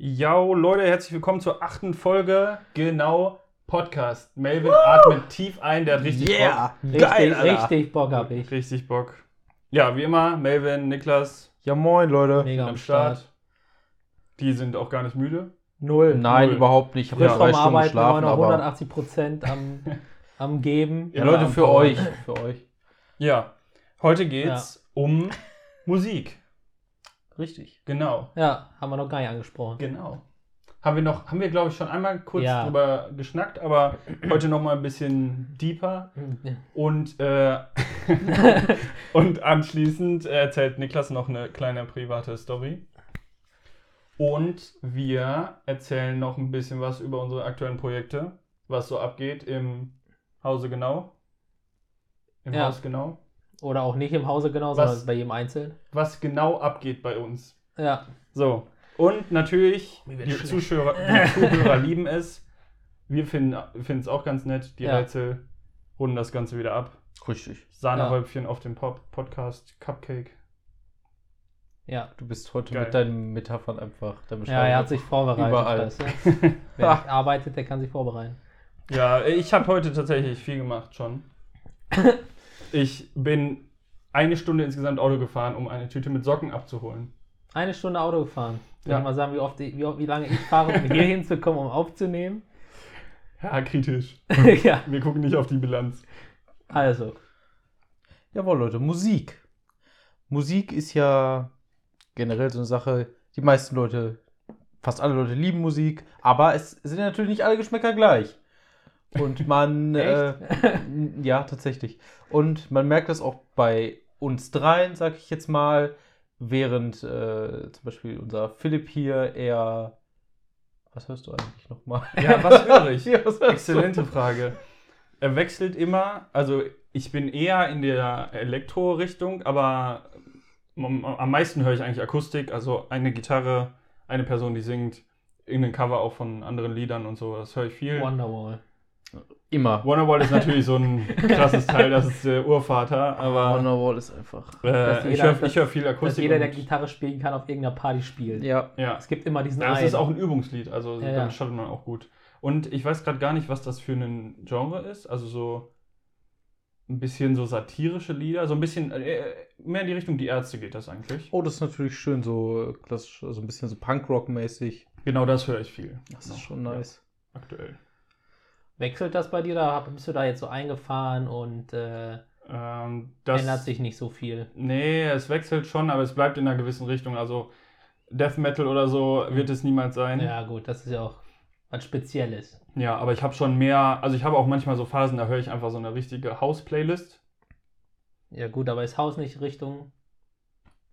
Yo, Leute, herzlich willkommen zur achten Folge, genau, Podcast. Melvin atmet tief ein, der hat richtig Yeah! Richtig, Geil, Alter. richtig Bock hab Bock. ich. Richtig Bock. Ja, wie immer, Melvin, Niklas Ja, moin, Leute. Mega am Start. Start. Die sind auch gar nicht müde. Null. Nein, Null. überhaupt nicht. Ich habe Frisch drei vom Stunden Arbeiten, aber geschlafen, noch aber. 180 Prozent am, am Geben. Ja, Ja, Leute, am für euch. Für euch. Ja, heute geht's um Musik. Richtig. Genau, Ja, haben wir noch gar nicht angesprochen. genau. Haben wir noch, haben wir glaube ich schon einmal kurz Ja. drüber geschnackt, aber heute noch mal ein bisschen deeper. Und, äh, und anschließend erzählt Niklas noch eine kleine private Story. Und wir erzählen noch ein bisschen was über unsere aktuellen Projekte, was so abgeht im Hause genau. Im Ja. Haus genau. Oder auch nicht im Hause genau, Was? sondern bei jedem einzeln. Was genau abgeht bei uns. Ja. So. Und natürlich, die. Zuschauer, die Zuhörer lieben es. Wir finden es auch ganz nett. Die Ja. Rätsel runden das Ganze wieder ab. Richtig. Sahnehäubchen auf dem Pop Podcast Cupcake. Ja. Du bist heute Geil. mit deinen Metaphern einfach. Ja, er hat sich vorbereitet. Überall. Weißt du? Wer arbeitet, der kann sich vorbereiten. Ja, ich habe heute tatsächlich viel gemacht schon. Ich bin eine Stunde insgesamt Auto gefahren, um eine Tüte mit Socken abzuholen. Eine Stunde Auto gefahren. Soll Ja. ich mal sagen, wie, oft wie, wie lange ich fahre, um hier hinzukommen, um aufzunehmen? Ja, kritisch. ja, Wir gucken nicht auf die Bilanz. also. Jawohl, Leute, Musik. Musik ist ja generell so eine Sache, die meisten Leute, fast alle Leute lieben Musik, aber es sind natürlich nicht alle Geschmäcker gleich. Und man, äh, ja, tatsächlich. Und man merkt das auch bei uns dreien, sag ich jetzt mal, während äh, zum Beispiel unser Philipp hier eher. Was hörst du eigentlich nochmal? Ja, was höre ich? Ja, was? Exzellente Frage. Er wechselt immer, also ich bin eher in der Elektro-Richtung, aber am am meisten höre ich eigentlich Akustik, also eine Gitarre, eine Person, die singt, irgendein Cover auch von anderen Liedern und so, das höre ich viel. Wonderwall. Immer. Wonderwall ist natürlich so ein krasses Teil, das ist der Urvater, aber Wonderwall ist einfach. äh, Dass ich jeder- höre hör viel Dass Akustik. jeder, der Gitarre spielen kann, auf irgendeiner Party spielt. Ja. ja, Es gibt immer diesen das einen. ist auch ein Übungslied, also Ja, ja. damit startet man auch gut. Und ich weiß gerade gar nicht, was das für ein Genre ist, also so ein bisschen so satirische Lieder, so ein bisschen äh, mehr in die Richtung Die Ärzte geht das eigentlich. Oh, das ist natürlich schön, so klassisch, so ein bisschen so Punkrock-mäßig. Genau das höre ich viel. Das ist schon nice. Ja, aktuell. Wechselt das bei dir oder bist du da jetzt so eingefahren und äh, Ähm, das, ändert sich nicht so viel? Nee, es wechselt schon, aber es bleibt in einer gewissen Richtung. Also Death Metal oder so wird es niemals sein. Ja, gut, das ist ja auch was Spezielles. Ja, aber ich habe schon mehr, also ich habe auch manchmal so Phasen, da höre ich einfach so eine richtige House-Playlist. Ja, gut, aber ist Haus nicht Richtung.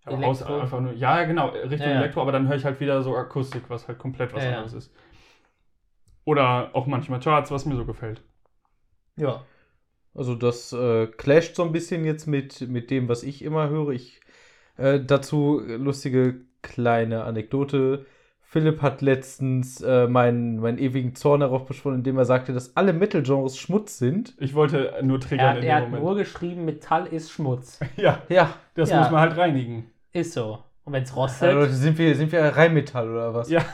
Elektro? einfach nur, ja, genau, Richtung Ja, ja. Elektro, aber dann höre ich halt wieder so Akustik, was halt komplett was ja. anderes ist. Oder auch manchmal Charts, was mir so gefällt. Ja. Also das äh, clasht so ein bisschen jetzt mit, mit dem, was ich immer höre. Ich äh, dazu lustige kleine Anekdote. Philipp hat letztens äh, meinen, meinen ewigen Zorn darauf beschworen, indem er sagte, dass alle Metal-Genres Schmutz sind. Ich wollte nur Er, triggern hat- in er dem hat Moment. nur geschrieben, Metall ist Schmutz. ja, Ja, das Ja. muss man halt reinigen. Ist so. Und wenn es rostet, Leute, sind wir, sind wir Rheinmetall oder was? Ja.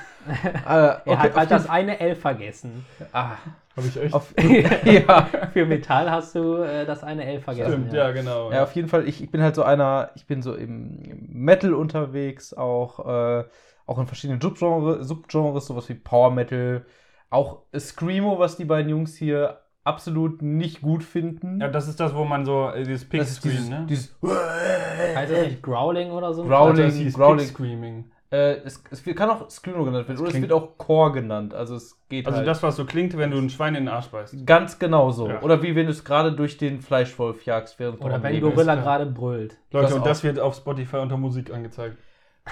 Ah, okay, er hat halt das eine L vergessen. ah, Habe ich echt? auf, ja. Für Metall hast du äh, das eine L vergessen. Stimmt, ja, genau. Ja, auf jeden Fall, ich, ich bin halt so einer, ich bin so im, Metal unterwegs, auch, äh, auch in verschiedenen Subgenre, Subgenres, sowas wie Power Metal, auch Screamo, was die beiden Jungs hier absolut nicht gut finden. Ja, das ist das, wo man so, äh, dieses das ist Pig-Screen, dieses, ne? dieses Heißt das nicht Growling oder so? Growl- Also, das hieß Growling. Pig-Screaming. äh, es, es wird- kann auch Screamo genannt werden, Das oder es wird auch Core genannt, also es geht Also halt. das, was so klingt, wenn du ein Schwein in den Arsch beißt. Ganz genau so. Ja. Oder wie wenn du es gerade durch den Fleischwolf jagst, während du Oder wenn Leben Gorilla gerade brüllt. Leute, Das und auch. das wird auf Spotify unter Musik angezeigt.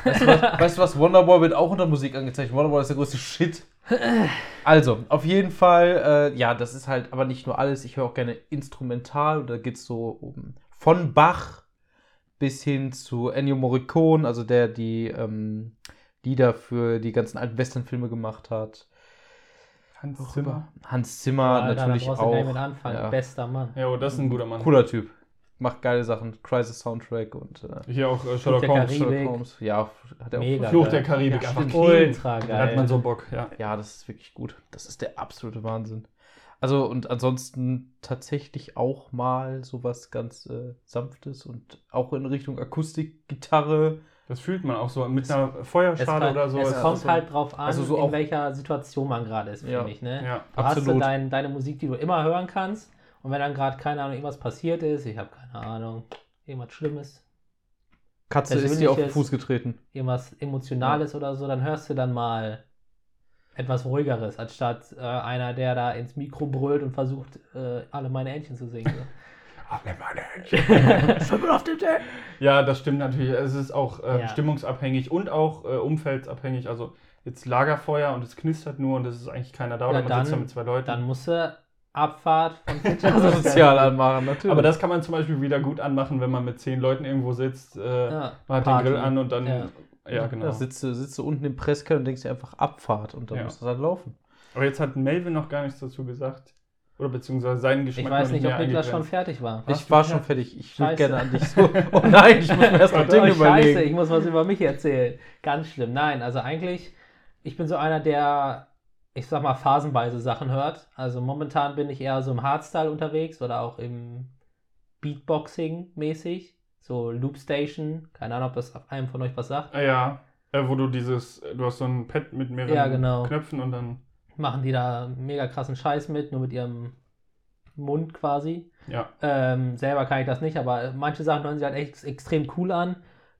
Weißt du, was, weißt du was? Wonderboy wird auch unter Musik angezeigt. Wonderboy ist der größte Shit. Also, auf jeden Fall, äh, ja, das ist halt aber nicht nur alles. Ich höre auch gerne instrumental. Da geht es so um von Bach bis hin zu Ennio Morricone, also der die ähm, Lieder für die ganzen alten Westernfilme gemacht hat. Hans Hans Zimmer Alter, natürlich auch. Ja. Bester Mann. Ja, oh, das ist ein guter Mann. Cooler Typ. Macht geile Sachen. Crisis Soundtrack und äh, Hier auch äh, Sherlock Holmes. Sherlock Holmes. Ja, hat er auch. Mega. Fluch geil. der Karibik. Ja, einfach. Ultra Da hat geil. man so Bock, ja. Ja, das ist wirklich gut. Das ist der absolute Wahnsinn. Also und ansonsten tatsächlich auch mal sowas ganz äh, sanftes und auch in Richtung Akustikgitarre. Das fühlt man auch so mit einer Feuerschale kann- oder so. es ist kommt so- halt drauf an, Also so in auch- welcher Situation man gerade ist, finde Ja. ich. Ne? Ja, Du hast so absolut. dein, deine Musik, die du immer hören kannst. Und wenn dann gerade, keine Ahnung, irgendwas passiert ist, ich habe keine Ahnung, irgendwas Schlimmes, Katze ist dir auf den Fuß getreten. irgendwas Emotionales oder so, dann hörst du dann mal etwas ruhigeres, anstatt äh, einer, der da ins Mikro brüllt und versucht, äh, alle meine Entchen zu singen. Ja, das stimmt natürlich. Es ist auch äh, Ja. stimmungsabhängig und auch äh, umfeldsabhängig. Also jetzt Lagerfeuer und es knistert nur und es ist eigentlich keiner da Ja, oder man sitzt da dann- mit zwei Leuten. dann musst du Abfahrt von Also sozial anmachen, natürlich. Aber das kann man zum Beispiel wieder gut anmachen, wenn man mit zehn Leuten irgendwo sitzt. Äh, Ja, man hat Party. den Grill an und dann. Ja. Ja, genau. Da sitzt du, sitzt du unten im Presskeller und denkst dir einfach Abfahrt und dann Ja. muss das halt laufen. Aber jetzt hat Melvin noch gar nichts dazu gesagt. Oder beziehungsweise seinen Geschmack. Ich weiß noch nicht, ob Niklas schon fertig war. Warst ich war schon fertig. Ich würde Scheiße. gerne an dich so. Oh nein, ich muss mir erst mal Warte, Dinge Oh, scheiße, überlegen. ich muss was über mich erzählen. Ganz schlimm. Nein, also eigentlich, ich bin so einer, der, ich sag mal, phasenweise Sachen hört. Also momentan bin ich eher so im Hardstyle unterwegs oder auch im Beatboxing mäßig. So Loopstation. Keine Ahnung, ob das einem von euch was sagt. Ah, ja. Äh, wo du dieses. Du hast so ein Pad mit mehreren Ja, genau. Knöpfen und dann. Machen die da mega krassen Scheiß mit, nur mit ihrem Mund quasi. Ja. Ähm, selber kann ich das nicht, aber manche Sachen hören sich halt echt extrem cool an.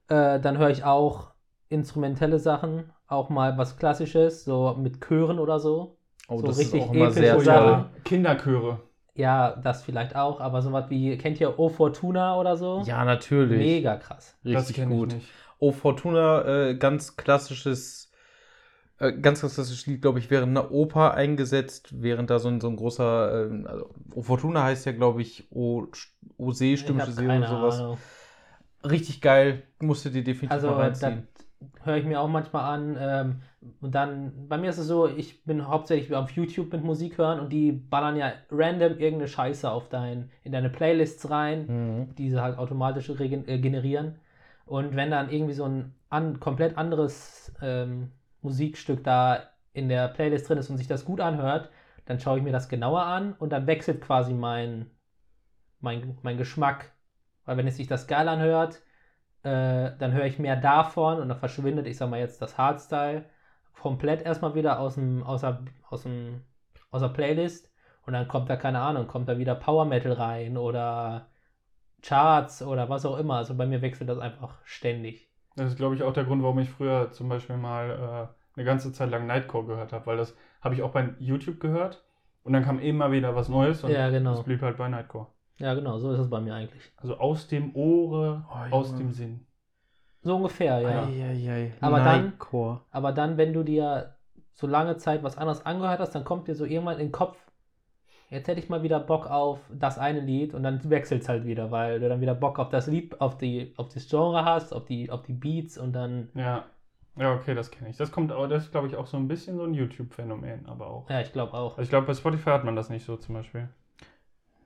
Äh, dann höre ich auch instrumentelle Sachen, auch mal was Klassisches, so mit Chören oder so. Oh, so das richtig ist auch immer epische sehr toll. Kinderchöre. Ja, das vielleicht auch, aber sowas wie, kennt ihr O Fortuna oder so? Ja, natürlich. Mega krass. das Richtig gut. nicht. Oh, Fortuna, äh, ganz klassisches, äh, ganz klassisches Lied, glaube ich, während einer Oper eingesetzt, während da so ein, so ein großer, ähm, also, O Fortuna heißt ja, glaube ich, O, o See, hab See oder sowas. Ahnung. Richtig geil, musst du dir definitiv Also, mal reinziehen. Höre ich mir auch manchmal an. Ähm, und dann, bei mir ist es so, ich bin hauptsächlich auf YouTube mit Musik hören und die ballern ja random irgendeine Scheiße auf dein, in deine Playlists rein. Mhm. die sie halt automatisch äh, generieren. Und wenn dann irgendwie so ein an, komplett anderes ähm, Musikstück da in der Playlist drin ist und sich das gut anhört, dann schaue ich mir das genauer an und dann wechselt quasi mein, mein, mein Geschmack. Weil wenn es sich das geil anhört, äh, dann höre ich mehr davon und dann verschwindet, ich sag mal jetzt, das Hardstyle komplett erstmal wieder aus dem, aus der, aus dem, aus der Playlist und dann kommt da, keine Ahnung, kommt da wieder Power Metal rein oder Charts oder was auch immer. Also bei mir wechselt das einfach ständig. Das ist, glaube ich, auch der Grund, warum ich früher zum Beispiel mal äh, eine ganze Zeit lang Nightcore gehört habe, weil das habe ich auch bei YouTube gehört und dann kam immer wieder was Neues und Ja, genau. es blieb halt bei Nightcore. Ja, genau, so ist es bei mir eigentlich. Also aus dem Ohre, Oh, aus dem Sinn. So ungefähr, ja. Eieiei. Aber dann-. Aber dann, wenn du dir so lange Zeit was anderes angehört hast, dann kommt dir so irgendwann in den Kopf, jetzt hätte ich mal wieder Bock auf das eine Lied und dann wechselt es halt wieder, weil du dann wieder Bock auf das Lied, auf die, auf das Genre hast, auf die, auf die Beats und dann, Ja. Ja, okay, das kenne ich. Das kommt aber, das ist, glaube ich, auch so ein bisschen so ein YouTube-Phänomen, aber auch. ja, ich glaube auch. Also ich glaube, bei Spotify hat man das nicht so zum Beispiel.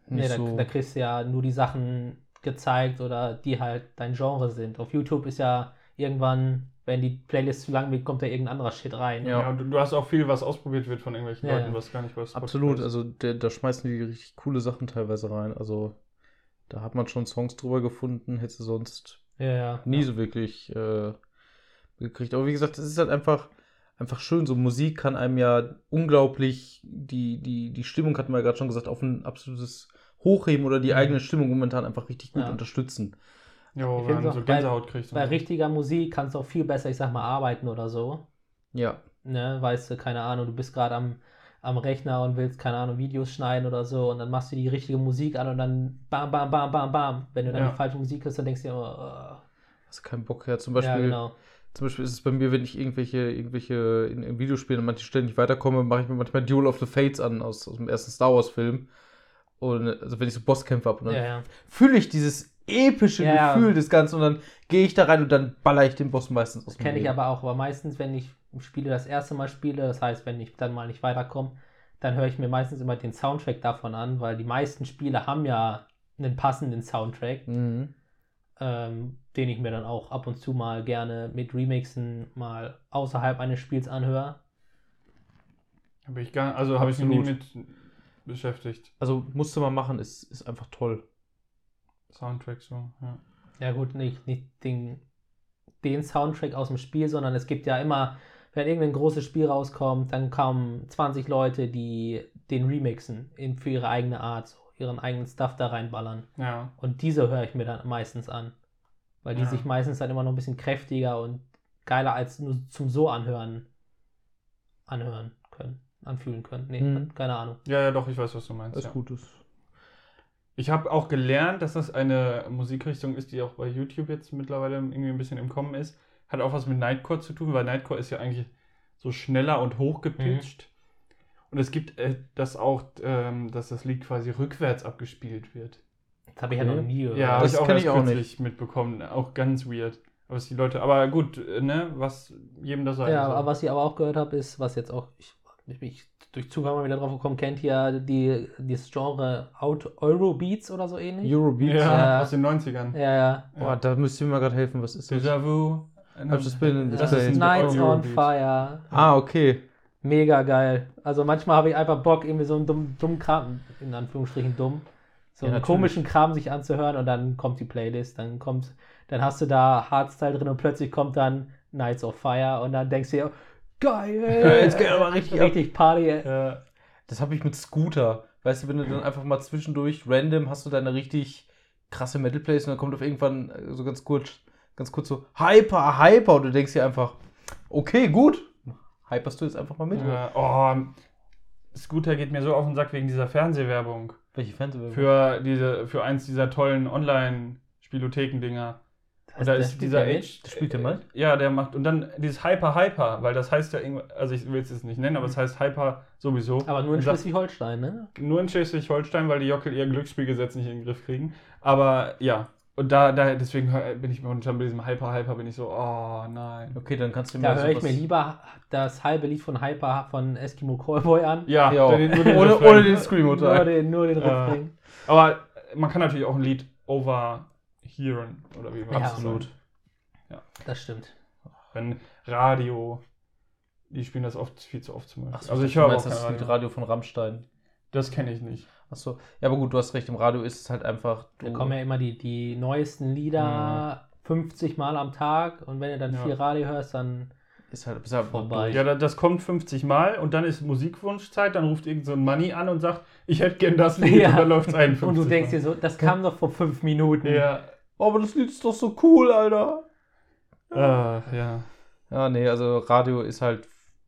Nee, da, so. da kriegst du ja nur die Sachen gezeigt oder die halt dein Genre sind. Auf YouTube ist ja irgendwann, wenn die Playlist zu lang wird, kommt da irgendein anderer Shit rein. Ja. Ja, und du, hast auch viel, was ausprobiert wird von irgendwelchen Ja, Leuten, ja. was gar nicht Spotify Absolut, ist. also der, da schmeißen die richtig coole Sachen teilweise rein. Also da hat man schon Songs drüber gefunden, hätte sonst Ja, ja. nie so wirklich äh, gekriegt. Aber wie gesagt, es ist halt einfach, einfach schön. So Musik kann einem ja unglaublich, die, die, die Stimmung hat man ja gerade schon gesagt, auf ein absolutes Hochheben oder die Mhm. eigene Stimmung momentan einfach richtig gut Ja. unterstützen. Ja, man auch so bei- Gänsehaut kriegt. Bei so. richtiger Musik kannst du auch viel besser, ich sag mal, arbeiten oder so. Ja. Ne, weißt du, keine Ahnung, du bist gerade am, am Rechner und willst, keine Ahnung, Videos schneiden oder so und dann machst du die richtige Musik an und dann bam, bam, bam, bam, bam. Wenn du dann Ja. die falsche Musik hörst, dann denkst du dir immer, Hast keinen Bock her. Zum oh, Beispiel, ja, genau. zum Beispiel ist es bei mir, wenn ich irgendwelche, irgendwelche in, in Videospielen an manchen Stellen nicht weiterkomme, mache ich mir manchmal Duel of the Fates an aus, aus dem ersten Star Wars-Film. Und also wenn ich so Bosskämpfe habe dann Ja, ja. fühle ich dieses epische Ja, ja. Gefühl des Ganzen und dann gehe ich da rein und dann baller ich den Boss meistens aus kenne ich aber auch, aber meistens, wenn ich Spiele das erste Mal spiele, das heißt, wenn ich dann mal nicht weiterkomme, dann höre ich mir meistens immer den Soundtrack davon an, weil die meisten Spiele haben ja einen passenden Soundtrack, Mhm. ähm, den ich mir dann auch ab und zu mal gerne mit Remixen mal außerhalb eines Spiels anhöre. Habe ich gar, also habe ich mich nie mit beschäftigt. Also musste man machen, ist, ist einfach toll. Soundtrack so, ja. Ja gut, nicht, nicht den, den Soundtrack aus dem Spiel, sondern es gibt ja immer, wenn irgendein großes Spiel rauskommt, dann kommen 20 Leute, die den remixen in, für ihre eigene Art, so, ihren eigenen Stuff da reinballern. Ja, Und diese höre ich mir dann meistens an. Weil die Ja. sich meistens dann immer noch ein bisschen kräftiger und geiler als nur zum so anhören anhören können, anfühlen können. Nee, Mhm. keine Ahnung. ja, ja, doch, ich weiß, was du meinst. Das Ja. ist Gutes. Ich habe auch gelernt, dass das eine Musikrichtung ist, die auch bei YouTube jetzt mittlerweile irgendwie ein bisschen im Kommen ist. Hat auch was mit Nightcore zu tun, weil Nightcore ist ja eigentlich so schneller und hochgepitcht. Und es gibt äh, das auch, ähm, dass das Lied quasi rückwärts abgespielt wird. Das habe ich ja noch nie gehört. Ja, habe Das ich auch kenn erst ich auch kürzlich mitbekommen. Auch ganz weird. Aber es die Leute, aber gut, äh, ne, was jedem das sei. Ja, so. aber was ich aber auch gehört habe, ist, was jetzt auch, ich, ich bin durch Zufall mal wieder drauf gekommen, kennt ihr die, dieses Genre Eurobeats oder so ähnlich? Eurobeats. ja, Ja. aus den 90ern. Ja, ja. Boah, da müsst ihr mir gerade helfen. Was ist das? Déjà vu. I've just been in this Das ist Nights on Eurobeat. Fire. Ah, okay. Mega geil. Also manchmal habe ich einfach Bock, irgendwie so einen dummen, dummen Kram, in Anführungsstrichen dumm, so Ja, einen natürlich. komischen Kram sich anzuhören und dann kommt die Playlist, dann kommt, dann hast du da Hardstyle drin und plötzlich kommt dann Nights of Fire und dann denkst du dir, geil, jetzt geht aber richtig richtig Party. Ja. Das habe ich mit Scooter. Weißt du, wenn du dann einfach mal zwischendurch random hast du deine richtig krasse Metal Plays und dann kommt auf irgendwann äh, so ganz kurz, ganz kurz so Hyper, Hyper und du denkst dir einfach, okay, gut. Hyperst du jetzt einfach mal mit? Ja, oh, Scooter geht mir so auf den Sack wegen dieser Fernsehwerbung. Welche Fernsehwerbung? Für, diese, für eins dieser tollen Online-Spielotheken-Dinger. Und da der ist spielt dieser? Age. Spielt der mit? Ja, der macht. Und dann dieses Hyper Hyper, weil das heißt ja irgendwo. Also ich will es jetzt nicht nennen, aber es heißt Hyper sowieso. Aber nur in Schleswig-Holstein, ne? Nur in Schleswig-Holstein, weil die Jockel ihr Glücksspielgesetz nicht in den Griff kriegen. Aber ja. Und da, da deswegen bin ich momentan bei diesem Hyper Hyper bin ich so, oh nein. Okay, dann kannst du mir Da höre ich mir lieber das halbe Lied von Hyper von Eskimo Callboy an. Ja, Ja, den- nur den ohne, ohne den Scream Nur den, nur den. Refrain. Aber man kann natürlich auch ein Lied overhearen oder wie man Ja. das Absolut. sagt. Das stimmt. Wenn Radio, die spielen das oft viel zu oft zum Beispiel. Achso, also ich höre auch das Radio. Lied Radio von Rammstein. Das kenne ich nicht. Achso, ja, aber gut, du hast recht, im Radio ist es halt einfach. Da kommen ja immer die, die neuesten Lieder 50 Mal am Tag und wenn du dann Ja. viel Radio hörst, dann ist halt, ist halt Vorbei. Ja, da- das kommt 50 Mal und dann ist Musikwunschzeit, dann ruft irgend so ein Money an und sagt, ich hätte gern das Lied Ja. und dann läuft es 51 und du denkst Mal. dir so, das kam doch vor fünf Minuten. Ja, aber das Lied ist doch so cool, Alter. ah, ja. Ja, nee, also Radio ist halt,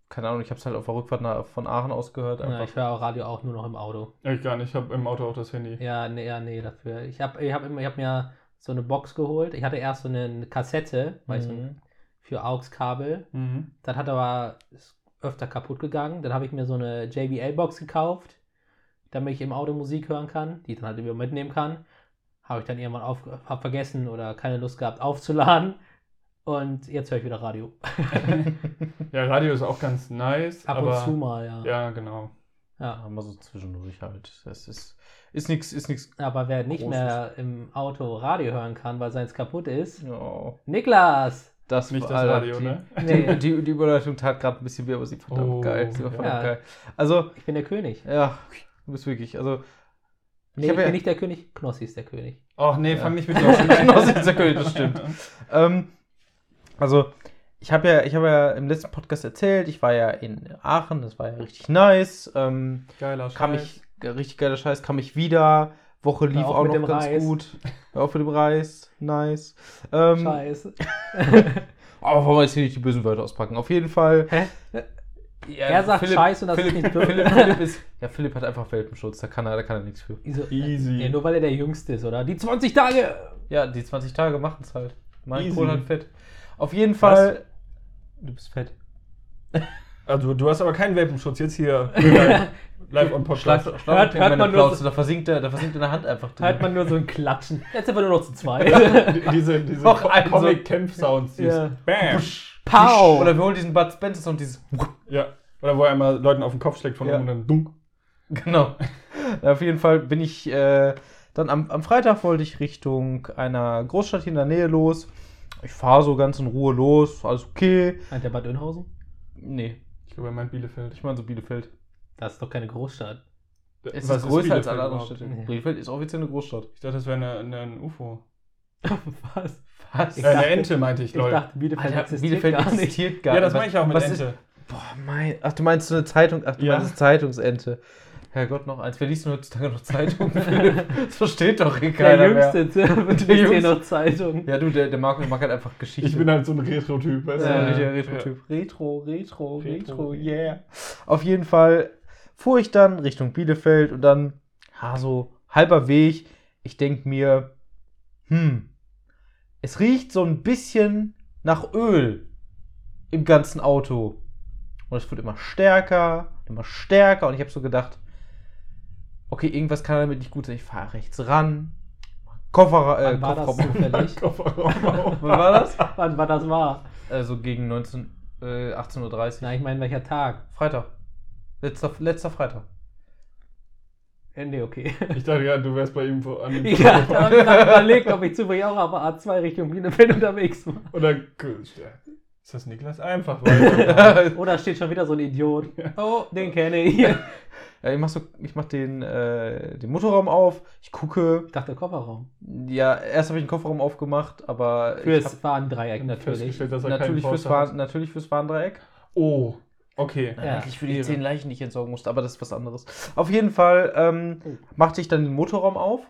keine Ahnung, ich habe es halt auf der Rückfahrt nach, von Aachen aus gehört. Ja, ich höre auch Radio auch nur noch im Auto. Ich gar nicht, ich habe im Auto auch das Handy. Ja, nee, ja, nee, dafür. Ich habe ich hab immer, ich hab mir so eine Box geholt. Ich hatte erst so eine Kassette, weil so ein, Mhm. für AUX-Kabel. Mhm. Das hat aber ist öfter kaputt gegangen. Dann habe ich mir so eine JBL-Box gekauft, damit ich im Auto Musik hören kann, die ich dann halt immer mitnehmen kann. Habe ich dann irgendwann auf, hab vergessen oder keine Lust gehabt aufzuladen. Und jetzt höre ich wieder Radio. Ja, Radio ist auch ganz nice, Ab aber und zu mal, ja. ja, genau. ja. Mal so zwischendurch halt. Das ist, ist nichts, ist nichts. Aber wer nicht Großes. mehr im Auto Radio hören kann, weil seins kaputt ist, Ja, Niklas! das Nicht das Alter, Radio, die, ne? Nee, Die, die, die Überleitung tat gerade ein bisschen weh, aber sie verdammt Oh, geil. Sie war verdammt ja. geil. Also, ich bin der König. ja, du bist wirklich. Also, Nee, ich, hab bin ja- nicht der König, Knossi ist der König. Ach nee, Ja. fang nicht mit Knossi an. Knossi ist der König, das stimmt. ähm, also, ich habe ja, ich habe ja im letzten Podcast erzählt, ich war ja in Aachen, das war ja richtig nice. Ähm, Geiler kam Scheiß. ich, richtig geiler Scheiß, kam ich wieder. Woche lief auf auch mit noch dem ganz Reis. gut. Hör auf mit dem Reis, nice. Ähm, Scheiße. aber wollen wir jetzt hier nicht die bösen Wörter auspacken? Auf jeden Fall. Hä? Ja, Er sagt Scheiße und das ist Philipp, nicht böse. Philipp, Philipp, ist, ja, Philipp hat einfach Welpenschutz, da kann er, da kann er nichts für. Wieso? Easy. Ja, nur weil er der Jüngste ist, oder? Die 20 Tage! Ja, die 20 Tage machen es halt. Mein Easy. Kohl hat fett. Auf jeden Fall. Du bist fett. Also du hast aber keinen Welpenschutz jetzt hier live on Podcast. Hört- mir hört meine man nur so- da versinkt, der, da versinkt in der Hand einfach drin. Hört man nur so ein Klatschen. Jetzt sind wir nur noch zu zweit. Die- diese diese Noch Co- ein so- Comic-Kämpf-Sounds. dieses Ja. Bam. Pow! Oder wir holen diesen Bud Spencer und dieses. Ja. Oder wo er immer Leuten auf den Kopf schlägt von Ja. oben und dann dunk. Genau. Auf jeden Fall bin ich äh, Dann am, am Freitag wollte ich Richtung einer Großstadt hier in der Nähe los. Ich fahre so ganz in Ruhe los, alles okay. Meint der Bad Oeynhausen? Nee, glaube, er meint Bielefeld. ich meine so Bielefeld. Das ist doch keine Großstadt. Es Was ist größer als alle anderen? Städte. Nee. Bielefeld ist offiziell eine Großstadt. Ich dachte, das wäre eine, eine, ein UFO. Was? Was? Ich Äh, eine dachte- Ente meinte ich, Ich Leute. dachte, Bielefeld Alter, existiert Bielefeld gar nicht. existiert gar ja, das nicht. meine ich auch mit Was Ente. Ist, boah, mein. Ach, du meinst so eine Zeitung? Ach, du Ja. meinst eine Zeitungsente. Herrgott, noch eins. Wer liest denn heutzutage noch Zeitungen? Philipp? das versteht doch eh Der keiner mehr. Jüngste Der hier Jüngste. noch Zeitung. Ja, du, der, der Marco mag halt einfach Geschichte. Ich bin halt so ein Retro-Typ. Weißt Ja, du? Ja. richtiger Retro-Typ. Retro, Retro, Retro. Retro, yeah. Auf jeden Fall fuhr ich dann Richtung Bielefeld und dann, ha, so halber Weg. Ich denke mir, hm, es riecht so ein bisschen nach Öl im ganzen Auto. Und es wird immer stärker, immer stärker. Und ich habe so gedacht, okay, irgendwas kann damit nicht gut sein. Ich fahre rechts ran. Koffer, äh, Wann war das Kofferraum. zufällig? Kofferraum auf. Wann war das? Wann war das war? Also gegen 19, äh, 18.30 Uhr. Na, ich meine, welcher Tag? Freitag. Letzter, letzter Freitag. Äh, Nee, okay. Ich dachte ja, du wärst bei ihm vor- an dem Ja, da habe ich gerade überlegt, ob ich zufällig auch auf A2 Richtung Bielefeld unterwegs war. Oder ist das Niklas? Einfach weiter. Oder steht schon wieder so ein Idiot. Oh, den kenne ich. Ich Ja, ich mach, so, ich mach den, äh, den Motorraum auf, ich gucke. dachte Kofferraum. Ja, erst habe ich den Kofferraum aufgemacht, aber ich Fürs Warndreieck natürlich. Dass er natürlich, fürs. Warn, natürlich fürs Warndreieck. Oh, okay. Ja. Eigentlich für die zehn Leichen, die ich entsorgen musste, aber das ist was anderes. Auf jeden Fall ähm, Oh. machte ich dann den Motorraum auf.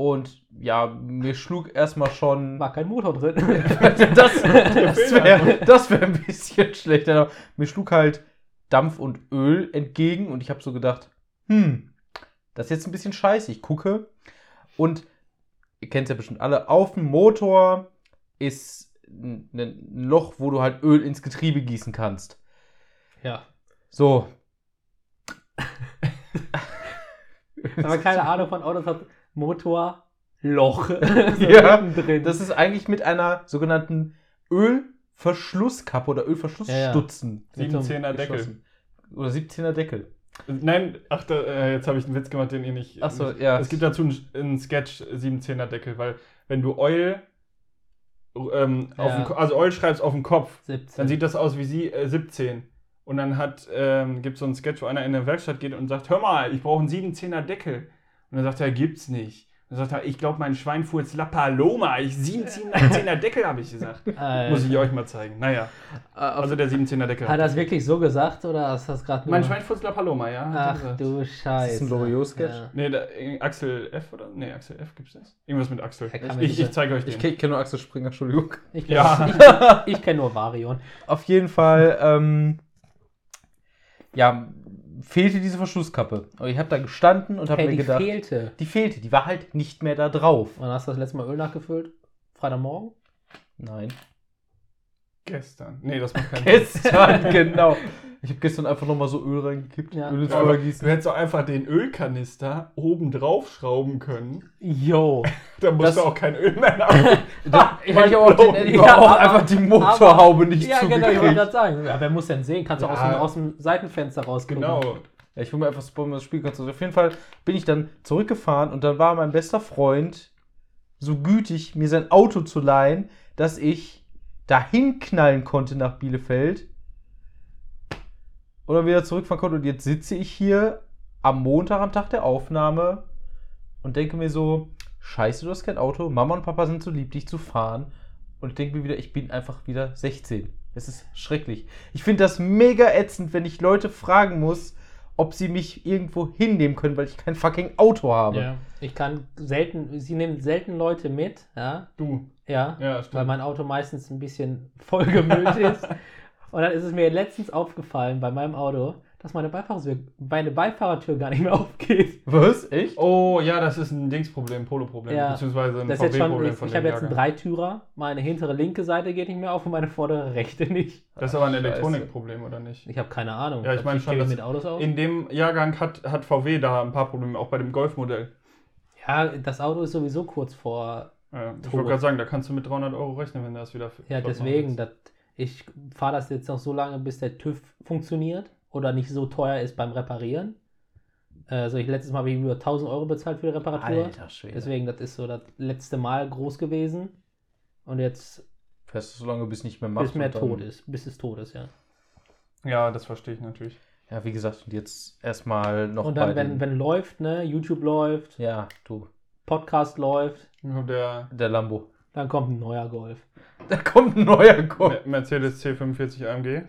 Und ja, mir schlug erstmal schon. War kein Motor drin. das das wäre wär ein bisschen schlechter. Mir schlug halt Dampf und Öl entgegen und ich habe so gedacht, hm, das ist jetzt ein bisschen scheiße. Ich gucke und ihr kennt es ja bestimmt alle, auf dem Motor ist ein ein Loch, wo du halt Öl ins Getriebe gießen kannst. ja. So. Wenn man keine Ahnung von Autos hat, Motor, Loch. so Ja, mittendrin. Das ist eigentlich mit einer sogenannten Ölverschlusskappe oder Ölverschlussstutzen. So einem 17er Deckel. Oder 17er Deckel. Nein, ach, da, äh, jetzt habe ich einen Witz gemacht, den ihr nicht. Ach so, nicht- ja. Es gibt dazu einen, einen Sketch 17er Deckel, weil wenn du Oil, ähm, auf Ja. den, also Oil schreibst auf den Kopf, 17. dann sieht das aus wie sie äh, 17. Und dann hat, ähm, gibt es so einen Sketch, wo einer in eine Werkstatt geht und sagt, hör mal, ich brauche einen 17er Deckel. Und dann sagt er, gibt's nicht. Und dann sagt er, ich glaube, mein Schwein fuhr jetzt La Paloma. Ich 17er Deckel, habe ich gesagt. Alter. Muss ich euch mal zeigen. Naja, also der 17er Deckel. Hat er das wirklich so gesagt oder hast du das gerade nur? mein Schwein fuhr jetzt La Paloma, ja. Ach du Scheiße. Ist das ein Loriot-Sketch? Ja. Nee, da, äh, Axel F oder? Nee, Axel F gibt's das? Irgendwas mit Axel. Ich, ich zeige euch den. Ich, kenn- kenne nur Axel Springer, Entschuldigung. Ich kenn, Ja. ich, ich kenne nur Varion. Auf jeden Fall, ähm, ja, fehlte diese Verschlusskappe. Und ich habe da gestanden und habe Okay, mir die gedacht, fehlte. die fehlte, die war halt nicht mehr da drauf. Wann hast du das letzte Mal Öl nachgefüllt? Freitagmorgen? Nein. Gestern. Nee, das macht keinen Gestern, genau. Ich habe gestern einfach nochmal so Öl reingekippt, Ja. Öl ins Aber Feuer du hättest doch einfach den Ölkanister oben drauf schrauben können. Yo. Da musst Das- du auch kein Öl mehr hätte ich aber auch, den, hätte ich Ja, aber auch aber- einfach die Motorhaube nicht Ja, genau, ich wollte gerade sagen. Ja, wer muss denn sehen? Kannst du Ja. aus, dem, aus dem Seitenfenster rausgucken. genau. Ja, ich will mir einfach spoilern, das Spiel kannst du. Auf jeden Fall bin ich dann zurückgefahren und dann war mein bester Freund so gütig, mir sein Auto zu leihen, dass ich dahin knallen konnte nach Bielefeld und dann wieder zurückfahren konnte. Und jetzt sitze ich hier am Montag, am Tag der Aufnahme und denke mir so, scheiße, du hast kein Auto, Mama und Papa sind so lieb, dich zu fahren. Und ich denke mir wieder, ich bin einfach wieder 16. Es ist schrecklich. Ich finde das mega ätzend, wenn ich Leute fragen muss, ob sie mich irgendwo hinnehmen können, weil ich kein fucking Auto habe. Ja. Ich kann selten, sie nehmen selten Leute mit, ja. Du. Ja. Ja, weil mein Auto meistens ein bisschen vollgemüllt ist. Und dann ist es mir letztens aufgefallen bei meinem Auto, dass meine Beifahrertür, meine Beifahrertür gar nicht mehr aufgeht. Was? Echt? Oh, ja, das ist ein Dingsproblem, Polo-Problem. Ja. Beziehungsweise ein VW-Problem ich, von ich dem habe jetzt einen. Dreitürer, meine hintere linke Seite geht nicht mehr auf und meine vordere rechte nicht. Das ist aber ein. Elektronikproblem, oder nicht? Ich habe keine Ahnung. Ja, ich meine Wie schon, mit Autos aus. In dem Jahrgang hat, hat VW da ein paar Probleme, auch bei dem Golf-Modell. Ja, das Auto ist sowieso kurz vor. Ja, ich wollte gerade sagen, da kannst du mit 300 Euro rechnen, wenn das wieder Ja, deswegen, das, ich fahre das jetzt noch so lange, bis der TÜV funktioniert oder nicht so teuer ist beim Reparieren. Also ich letztes Mal habe ich über 1000 Euro bezahlt für die Reparatur. Alter Schwede. Deswegen, das ist so das letzte Mal groß gewesen. Und jetzt, Fährst du so lange, bis nicht mehr machst. bis mehr tot ist. Bis es tot ist, ja. Ja, das verstehe ich natürlich. Ja, wie gesagt, und jetzt erstmal noch Und bei dann, wenn, den, wenn läuft, ne, YouTube läuft, Ja, du, Podcast läuft, Nur Der der Lambo. dann kommt ein neuer Golf. Da kommt ein neuer Golf. Me- Mercedes C45 AMG.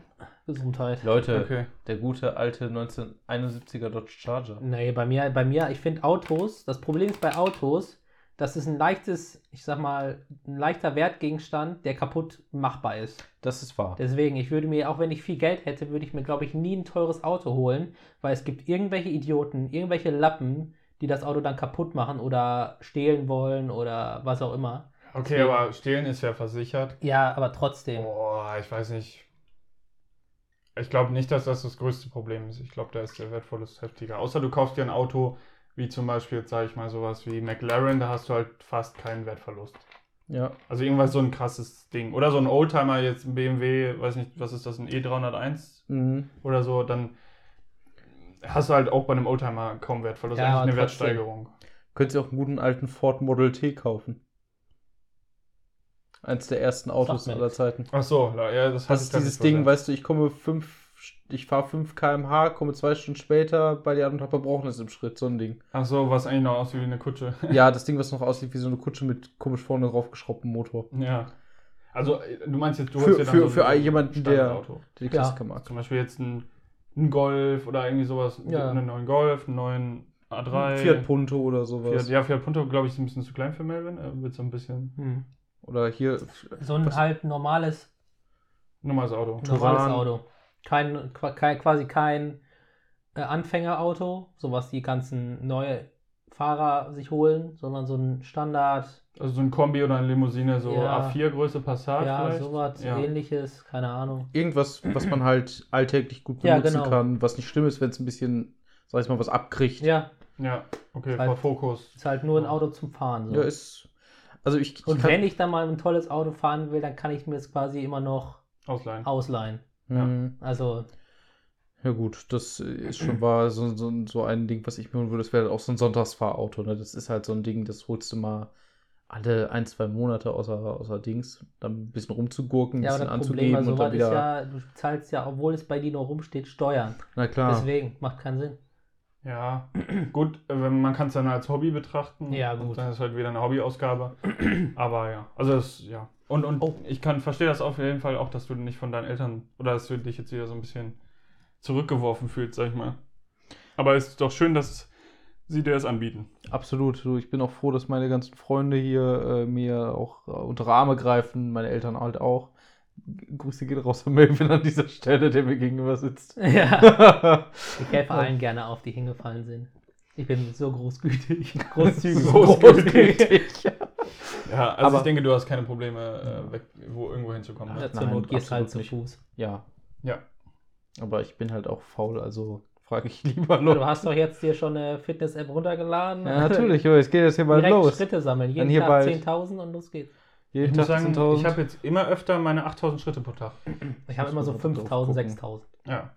Gesundheit. Leute, Okay. der gute alte 1971er Dodge Charger. Nee, bei mir, bei mir, ich finde Autos, das Problem ist bei Autos, das ist ein leichtes, ich sag mal, ein leichter Wertgegenstand, der kaputt machbar ist. Das ist wahr. Deswegen, ich würde mir, auch wenn ich viel Geld hätte, würde ich mir, glaube ich, nie ein teures Auto holen, weil es gibt irgendwelche Idioten, irgendwelche Lappen, die das Auto dann kaputt machen oder stehlen wollen oder was auch immer. Okay, Deswegen- aber stehlen ist ja versichert. Ja, aber trotzdem. Boah, ich weiß nicht. Ich glaube nicht, dass das das größte Problem ist. Ich glaube, da ist der wertvolles heftiger. Außer du kaufst dir ein Auto, wie zum Beispiel, jetzt sage ich mal sowas wie McLaren, da hast du halt fast keinen Wertverlust. Ja. Also irgendwas so ein krasses Ding. Oder so ein Oldtimer, jetzt ein BMW, weiß nicht, was ist das, ein E301 Mhm. oder so, dann hast du halt auch bei einem Oldtimer kaum Wertverlust. Ja, eigentlich eine trotzdem. Wertsteigerung. Könnt ihr auch einen guten alten Ford Model T kaufen. Eins der ersten Autos aller. Zeiten. Ach so, ja, das Das hatte ich ist dieses Ding, weißt du, ich komme fünf, ich fahre 5 km/h, komme zwei Stunden später bei dir an und habe Verbrochenes im Schritt, so ein Ding. Ach so, was eigentlich noch aussieht wie eine Kutsche. Ja, das Ding, was noch aussieht wie so eine Kutsche mit komisch vorne draufgeschraubtem Motor. ja. Also, äh, du meinst jetzt, du Für- holst dir dann für- so für ein jemanden, der-. Der die Ja. Klassiker mag. Zum Beispiel jetzt ein, ein Golf oder irgendwie sowas. Ja. Einen neuen Golf, einen neuen A3. Fiat Punto oder sowas. Fiat, ja, Fiat Punto, glaube ich, ist ein bisschen zu klein für Melvin. Er wird so ein bisschen Hm. Oder hier. So ein was- halt normales, normales Auto. normales Turan. Auto. Kein, qua- kein, quasi kein äh, Anfängerauto, so was die ganzen neue Fahrer sich holen, sondern so ein Standard, Also so ein Kombi oder eine Limousine, so Ja. A4-Größe Passat ja, vielleicht. sowas Ja. ähnliches, keine Ahnung. Irgendwas, was man halt alltäglich gut Ja, benutzen genau. kann, was nicht schlimm ist, wenn es ein bisschen, sag ich mal, was abkriegt. Ja, Ja, okay, Halt- Ford Focus. ist halt nur ein Auto zum Fahren. So. Ja, ist. Also ich. ich Und kann- wenn ich dann mal ein tolles Auto fahren will, dann kann ich mir es quasi immer noch Ausleihen. ausleihen. Mhm. Also, Ja gut, das ist schon wahr, so, so, so ein Ding, was ich mir holen würde, das wäre auch so ein Sonntagsfahrauto. Ne? Das ist halt so ein Ding, das holst du mal alle ein, zwei Monate außer, außer Dings, dann ein bisschen rumzugurken, ein ja, bisschen das Problem anzugeben bei und dann wieder. ja, du zahlst ja, obwohl es bei dir noch rumsteht, Steuern. Na klar. Deswegen, macht keinen Sinn. Ja, gut, wenn- man kann es dann als Hobby betrachten. Ja, gut. dann ist halt wieder eine Hobbyausgabe. Aber ja, also das, ja. Und, und Oh. ich kann verstehe das auf jeden Fall auch, dass du nicht von deinen Eltern oder dass du dich jetzt wieder so ein bisschen zurückgeworfen fühlst, sag ich mal. Aber es ist doch schön, dass sie dir das anbieten. Absolut. Ich bin auch froh, dass meine ganzen Freunde hier äh, mir auch unter Arme greifen, meine Eltern halt auch. Grüße geht raus an Melvin an dieser Stelle, der mir gegenüber sitzt. Ja, ich helfe allen gerne auf, die hingefallen sind. Ich bin so großgütig, großzügig. Großgütig. Ja, also Aber- ich denke, du hast keine Probleme, äh, weg, wo irgendwo hinzukommen. Ja, Ne? zur Nein, Not gehst halt zu. Fuß. ja, Ja. aber ich bin halt auch faul, also frage ich lieber Du Leute. hast doch jetzt dir schon eine Fitness-App runtergeladen. Ja, natürlich, jo, jetzt geht es hier bald Direkt los. Schritte sammeln. Jeden Dann hier Tag bald. 10.000 und los geht's. Ich Jeden muss Tag sagen, 10.000. ich habe jetzt immer öfter meine 8000 Schritte pro Tag. Ich habe muss immer so mal drauf 5.000, gucken. 6.000. Ja.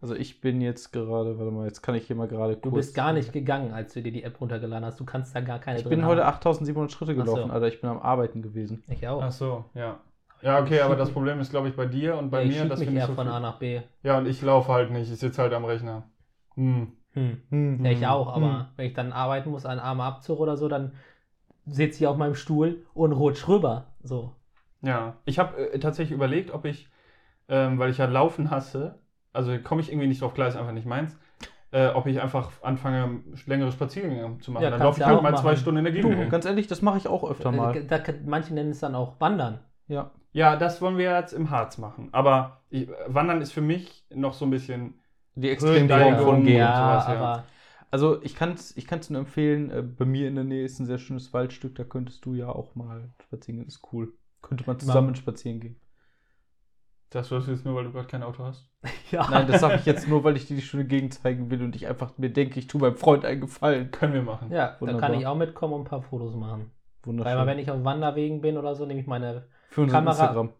Also ich bin jetzt gerade, warte mal, jetzt kann ich hier mal gerade Du bist gar nicht gegangen, als du dir die App runtergeladen hast. Du kannst da gar keine Ich drin bin heute haben. 8700 Schritte Ach so. gelaufen, Alter. Ich bin am Arbeiten gewesen. Ich auch. Ach so, ja. Ja, okay, aber das Problem ist, glaube ich, bei dir und bei Ja, ich mir, dass mich wir nicht eher so von viel- A nach B. Ja, und ich laufe halt nicht. Ich sitze halt am Rechner. Hm. Hm. Ja, ich auch, aber Hm. wenn ich dann arbeiten muss, einen armen Abzug oder so, dann sitze ich auf meinem Stuhl und rutsch rüber. So. Ja. Ich habe äh, tatsächlich überlegt, ob ich, ähm, weil ich ja Laufen hasse, also komme ich irgendwie nicht drauf klar, ist einfach nicht meins, äh, ob ich einfach anfange, längere Spaziergänge zu machen. Ja, dann laufe ich du halt mal zwei machen. Stunden in der Du, Gegend. ganz ehrlich, das mache ich auch öfter mal. Äh, Da, manche nennen es dann auch Wandern. Ja. Ja, das wollen wir jetzt im Harz machen. Aber ich, Wandern ist für mich noch so ein bisschen. Die Extremform von Gehen. Ja, sowas, ja. aber Also ich kann es ich kann's nur empfehlen, äh, bei mir in der Nähe ist ein sehr schönes Waldstück, da könntest du ja auch mal spazieren gehen, ist cool. Könnte man zusammen spazieren gehen. Das wirst du jetzt nur, weil du gerade kein Auto hast. ja. Nein, das sage ich jetzt nur, weil ich dir die schöne Gegend zeigen will und ich einfach mir denke, ich tue meinem Freund einen Gefallen. Können wir machen. ja, da Wunderbar. kann ich auch mitkommen und ein paar Fotos machen. Wunderschön. Weil wenn ich auf Wanderwegen bin oder so, nehme ich meine, Für Kamera- Instagram.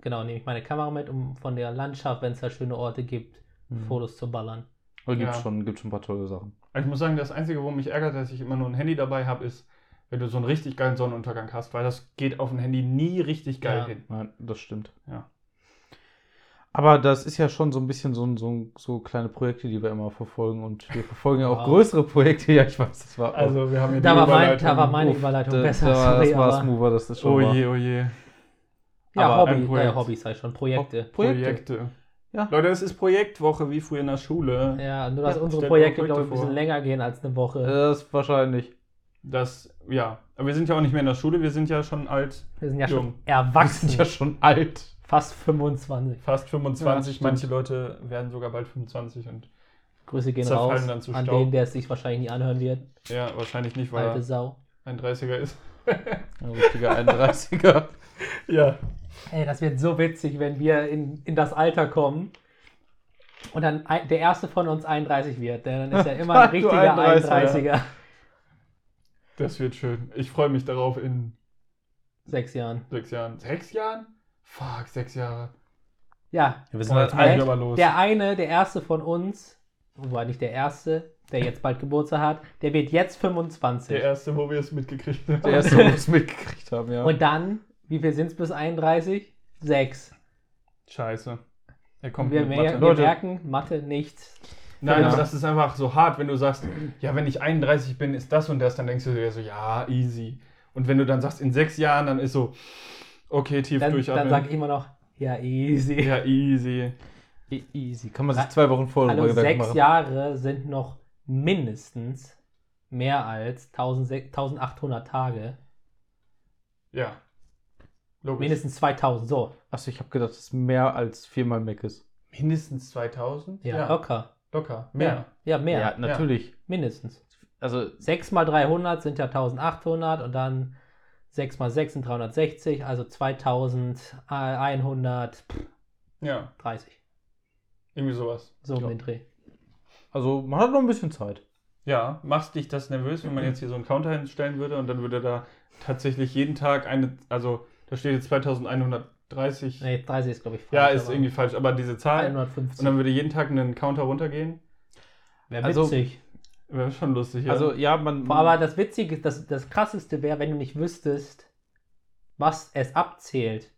genau, nehme ich meine Kamera mit, um von der Landschaft, wenn es da schöne Orte gibt, Mhm. Fotos zu ballern. Aber gibt Ja. schon, gibt schon ein paar tolle Sachen. Ich muss sagen, das Einzige, wo mich ärgert, dass ich immer nur ein Handy dabei habe, ist, wenn du so einen richtig geilen Sonnenuntergang hast, weil das geht auf dem Handy nie richtig geil Ja. hin. Nein, das stimmt. Ja. Aber das ist ja schon so ein bisschen so, ein- so, ein- so kleine Projekte, die wir immer verfolgen. Und wir verfolgen ja auch Wow. größere Projekte. Ja, ich weiß, das war. Also, wir haben hier Da die war, mein, da war meine Uff, Überleitung da, besser. Da, sorry, das war smoother, das ist schon Oh je, oh je. Ja, aber Hobby, ein Projekt. äh, Hobbys ich schon, Projekte. Projekte. Projekte. Ja. Leute, es ist Projektwoche, wie früher in der Schule. Ja, nur dass Ja, unsere Projekte, glaube ich, ein bisschen vor. länger gehen als eine Woche. Das ist wahrscheinlich. Das, ja. Aber wir sind ja auch nicht mehr in der Schule, wir sind ja schon alt. Wir sind ja Jung. schon Wir erwachsen. sind ja schon alt. Fast 25. Fast 25. Ja, Manche Leute werden sogar bald 25 und Grüße gehen Zerfallen raus dann zu an Staub. den, der es sich wahrscheinlich nie anhören wird. ja, wahrscheinlich nicht, weil Alte er Sau. ein 30er ist. Ein richtiger 31er. ja. Ey, das wird so witzig, wenn wir in, in das Alter kommen und dann ein, der erste von uns 31 wird. Denn dann ist er immer ein richtiger 31er. 31er. Das wird schön. Ich freue mich darauf in Sechs Jahren. sechs Jahren. Sechs Jahren? Fuck, sechs Jahre. Ja, Wir sind halt alt. aber los. der eine, der erste von uns, wobei nicht der erste, der jetzt bald Geburtstag hat, der wird jetzt 25. Der erste, wo wir es mitgekriegt haben. Der erste, wo wir es mitgekriegt haben, ja. Und dann, wie viel sind es bis 31? Sechs. Scheiße. Er kommt wir, mit mer Mathe. wir Leute. merken, Mathe nichts. Nein, aber das ist einfach so hart, wenn du sagst, ja, wenn ich 31 bin, ist das und das, dann denkst du dir so, ja, easy. Und wenn du dann sagst, in sechs Jahren, dann ist so, okay, tief Dann, dann durchatmen. sage ich immer noch, ja, easy. ja, easy. E- Easy. Kann man sich zwei Wochen vorher Hallo, Gedanken sechs machen. Jahre sind noch mindestens mehr als 1600 1800 Tage. Ja. Logisch. Mindestens 2000, so. Achso, ich habe gedacht, das ist mehr als viermal Mac ist. Mindestens 2000? Ja, locker. locker. Mehr. Ja, mehr. Ja, natürlich. Mindestens. Also, 6 mal 300 sind ja 1800 und dann 6 mal 6 sind 360, also 2130. Ja, irgendwie sowas. So um Ja. den Dreh. also man hat noch ein bisschen Zeit. Ja, machst dich das nervös, wenn man jetzt hier so einen Counter hinstellen würde und dann würde da tatsächlich jeden Tag eine, also da steht jetzt 2130. Nee, 30 ist, glaube ich, falsch. ja, ist irgendwie falsch, aber diese Zahl. 150. Und dann würde jeden Tag ein Counter runtergehen. Wäre also- witzig. Wäre schon lustig, ja. Also, ja, man. Aber das Witzige, das, das Krasseste wäre, wenn du nicht wüsstest, was es abzählt.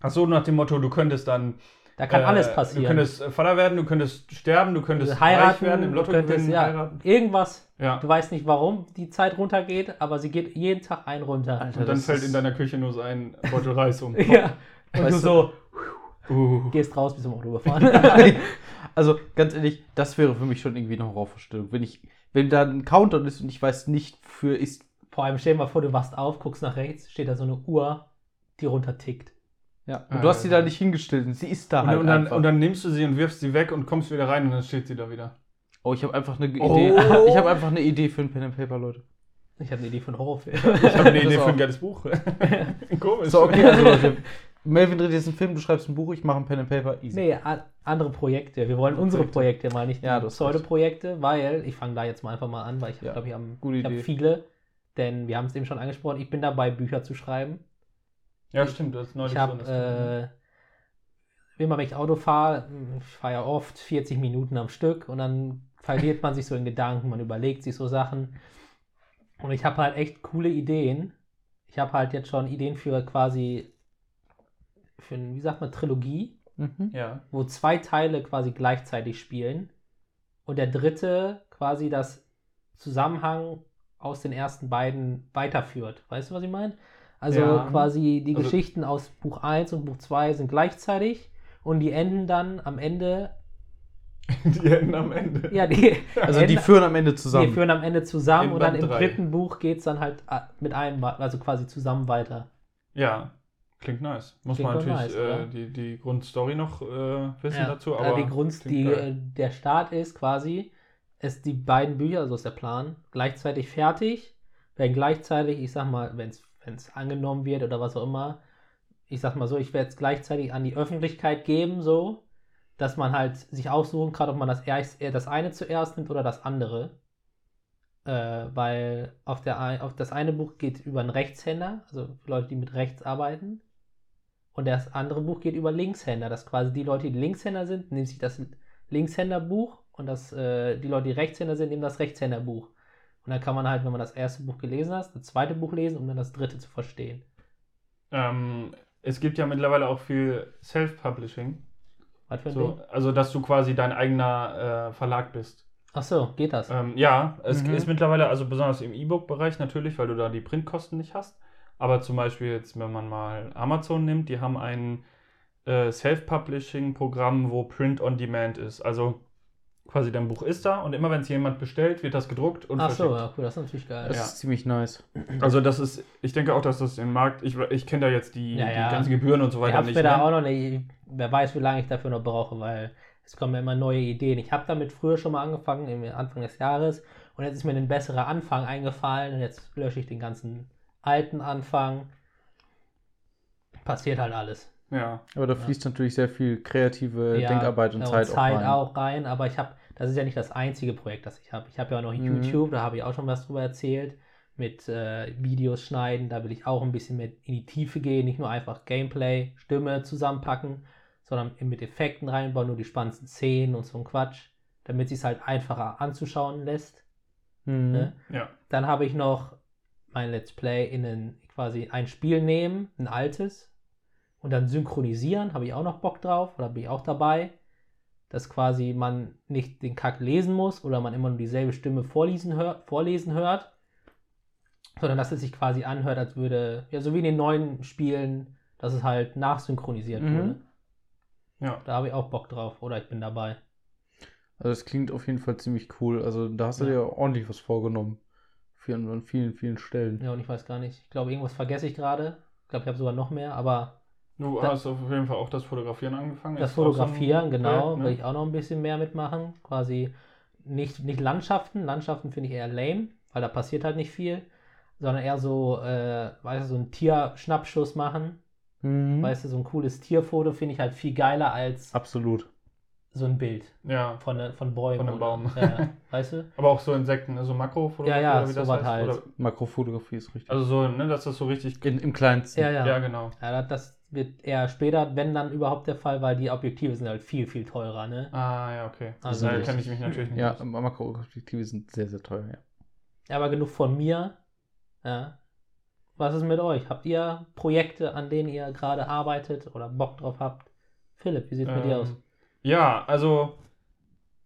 Ach so, nach dem Motto, du könntest dann. Da kann äh, alles Du passieren. könntest äh, Vater werden, du könntest sterben, du könntest heiraten, reich werden, im Lotto du könntest, gewinnen, ja, heiraten. irgendwas. Ja. Du weißt nicht, warum die Zeit runtergeht, aber sie geht jeden Tag ein runter. Alter, Und dann fällt in deiner Küche nur so ein Beutel Reis um. ja. Und Weißt du du- so Uh. gehst raus, bist im Auto gefahren. also, ganz ehrlich, das wäre für mich schon irgendwie eine Horrorvorstellung. Wenn ich, wenn da ein Countdown ist und ich weiß nicht, für ist. Vor allem stell dir mal vor, du wachst auf, guckst nach rechts, steht da so eine Uhr, die runter tickt. Ja. Und du hast sie da nicht hingestellt sie ist da Und, halt und, dann, einfach. und dann nimmst du sie und wirfst sie weg und kommst wieder rein und dann steht sie da wieder. oh, ich habe einfach eine Oh. Idee. Ich habe einfach eine Idee für ein Pen and Paper, Leute. Ich habe eine Idee für einen Horrorfilm. Ich habe eine Das Idee für ein geiles Buch. Komisch. So, okay, also Leute. Melvin dreht jetzt einen Film, du schreibst ein Buch, ich mache ein Pen and Paper. Easy. nee, andere Projekte. Wir wollen unsere Projekte mal, nicht Ja, du hast Pseudo-Projekte, weil ich fange da jetzt mal einfach mal an, weil ich Ja, glaube, ich habe hab viele. Denn wir haben es eben schon angesprochen, ich bin dabei, Bücher zu schreiben. Ja, stimmt, das ist neulich Ich so habe, eine äh, immer wenn ich Auto fahre, ich fahre ja oft 40 Minuten am Stück und dann verliert man sich so in Gedanken, man überlegt sich so Sachen. Und ich habe halt echt coole Ideen. Ich habe halt jetzt schon Ideen für quasi, für, ein, wie sagt man, Trilogie, Mhm. Ja. wo zwei Teile quasi gleichzeitig spielen und der dritte quasi das Zusammenhang aus den ersten beiden weiterführt. Weißt du, was ich meine? Also Ja. quasi die Also- Geschichten aus Buch 1 und Buch 2 sind gleichzeitig und die enden dann am Ende, Die enden am Ende. ja, die, Also die enden- führen am Ende die zusammen. führen am Ende zusammen In und dann Band im drei. dritten Buch geht es dann halt äh, mit einem, also quasi zusammen weiter. Ja, klingt nice. Muss Klingt man natürlich nice, äh, die, die Grundstory noch äh, wissen dazu, äh, aber die Grund, die, geil. äh, der Start ist quasi, ist die beiden Bücher, so ist der Plan, gleichzeitig fertig, werden gleichzeitig, ich sag mal, wenn es angenommen wird oder was auch immer, ich sag mal so, ich werde es gleichzeitig an die Öffentlichkeit geben, so, dass man halt sich aussuchen kann, ob man das, erst, äh, das eine zuerst nimmt oder das andere. Äh, weil auf, der, auf das eine Buch geht über einen Rechtshänder, also Leute, die mit rechts arbeiten. Und das andere Buch geht über Linkshänder. Das quasi die Leute, die Linkshänder sind, nehmen sich das, Linkshänderbuch und das, äh, die Leute, die Rechtshänder sind, nehmen das Rechtshänderbuch. Und dann kann man halt, wenn man das erste Buch gelesen hat, das zweite Buch lesen, um dann das dritte zu verstehen. Ähm, es gibt ja mittlerweile auch viel Self-Publishing. Was für ein So, Ding? also, dass du quasi dein eigener äh, Verlag bist. Ach so, geht das? Ähm, ja, es Mhm. ist mittlerweile, also besonders im E-Book-Bereich natürlich, weil du da die Printkosten nicht hast. Aber zum Beispiel jetzt, wenn man mal Amazon nimmt, die haben ein äh, Self-Publishing-Programm, wo Print on Demand ist. Also quasi dein Buch ist da und immer wenn es jemand bestellt, wird das gedruckt und Ach so, verschickt. ja, cool, das ist natürlich geil. Das Ja. ist ziemlich nice. Also das ist, ich denke auch, dass das den Markt, ich, ich kenne da jetzt die, Ja, ja. die ganzen Gebühren und so Ich weiter habe nicht. mir da ne? auch noch nicht, wer weiß, wie lange ich dafür noch brauche, weil es kommen ja immer neue Ideen. Ich habe damit früher schon mal angefangen, im Anfang des Jahres, und jetzt ist mir ein besserer Anfang eingefallen und jetzt lösche ich den ganzen alten Anfang. Passiert halt alles. Ja, Aber da fließt natürlich sehr viel kreative Ja, Denkarbeit und ja, Zeit, Zeit auch rein. auch rein, aber ich habe, das ist ja nicht das einzige Projekt, das ich habe. Ich habe ja auch noch Mhm. YouTube, da habe ich auch schon was drüber erzählt, mit äh, Videos schneiden, da will ich auch ein bisschen mit in die Tiefe gehen, nicht nur einfach Gameplay, Stimme zusammenpacken, sondern mit Effekten reinbauen, nur die spannendsten Szenen und so ein Quatsch, damit es halt einfacher anzuschauen lässt. Mhm. Ne? ja. Dann habe ich noch mein Let's Play in ein, quasi ein Spiel nehmen, ein altes, und dann synchronisieren, habe ich auch noch Bock drauf, oder bin ich auch dabei, dass quasi man nicht den Kack lesen muss oder man immer nur dieselbe Stimme vorlesen, hör, vorlesen hört, sondern dass es sich quasi anhört, als würde, ja, so wie in den neuen Spielen, dass es halt nachsynchronisiert Mhm. wurde. Ja. Da habe ich auch Bock drauf, oder ich bin dabei. Also es klingt auf jeden Fall ziemlich cool. Also da hast du Ja. dir ordentlich was vorgenommen. An vielen, vielen Stellen. Ja, und ich weiß gar nicht, ich glaube, irgendwas vergesse ich gerade. Ich glaube, ich habe sogar noch mehr, aber Du Da- hast auf jeden Fall auch das Fotografieren angefangen. Das Ist auch so Fotografieren, genau, Projekt, ne? will ich auch noch ein bisschen mehr mitmachen. Quasi nicht, nicht Landschaften. Landschaften finde ich eher lame, weil da passiert halt nicht viel. Sondern eher so, äh, weißt du, so einen Tierschnappschuss machen. Mhm. Weißt du, so ein cooles Tierfoto finde ich halt viel geiler als Absolut. so ein Bild Ja, von, ne- von Bäumen. Von einem oder- Baum. Ja, weißt du? aber auch so Insekten, ne? so Makrofotografie Ja, ja, oder wie das heißt. halt. Oder, Makrofotografie ist richtig. also so, ne, dass das so richtig. In, Im kleinsten. Ja, ja. Ja, genau. Ja, das- das wird eher später, wenn dann überhaupt der Fall, weil die Objektive sind halt viel, viel teurer, ne? Ah, ja, okay. Also da richtig. kenne ich mich natürlich nicht Ja. Makroobjektive sind sehr, sehr teuer, ja. Aber genug von mir. Ja. Was ist mit euch? Habt ihr Projekte, an denen ihr gerade arbeitet oder Bock drauf habt? Philipp, wie sieht es mit dir Ähm, aus? Ja, also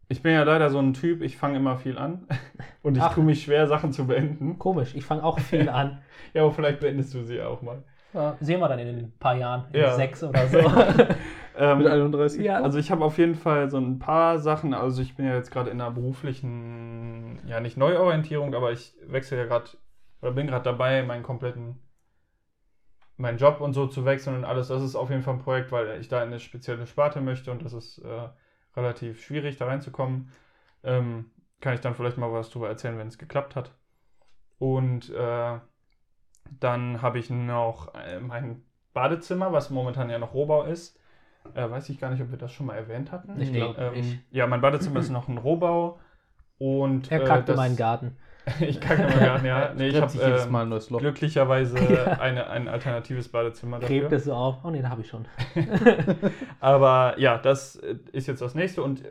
ich bin ja leider so ein Typ, ich fange immer viel an und ich tue mich schwer, Sachen zu beenden. Komisch, ich fange auch viel an. Ja, aber vielleicht beendest du sie auch mal. Ja, sehen wir dann in ein paar Jahren, in Ja. sechs oder so. Ähm, Mit 31? ja. Also ich habe auf jeden Fall so ein paar Sachen, also ich bin ja jetzt gerade in einer beruflichen, ja nicht Neuorientierung, aber ich wechsle ja gerade, oder bin gerade dabei, meinen kompletten, meinen Job und so zu wechseln und alles. Das ist auf jeden Fall ein Projekt, weil ich da in eine spezielle Sparte möchte und das ist äh, relativ schwierig, da reinzukommen. Ähm, kann ich dann vielleicht mal was drüber erzählen, wenn es geklappt hat. Und äh, dann habe ich noch äh, mein Badezimmer, was momentan ja noch Rohbau ist. Äh, weiß ich gar nicht, ob wir das schon mal erwähnt hatten. Ich glaube Ähm, nicht. ja, mein Badezimmer ist noch ein Rohbau. Und Er äh, kackt in das- meinen Garten. ich kacke in meinen Garten, ja. Nee, ich Gräbt habe sich jedes ähm, Mal ein neues Loch. glücklicherweise Ja. eine, ein alternatives Badezimmer Gräbt dafür. es so auf. Oh ne, da habe ich schon. Aber ja, das äh, ist jetzt das nächste und äh,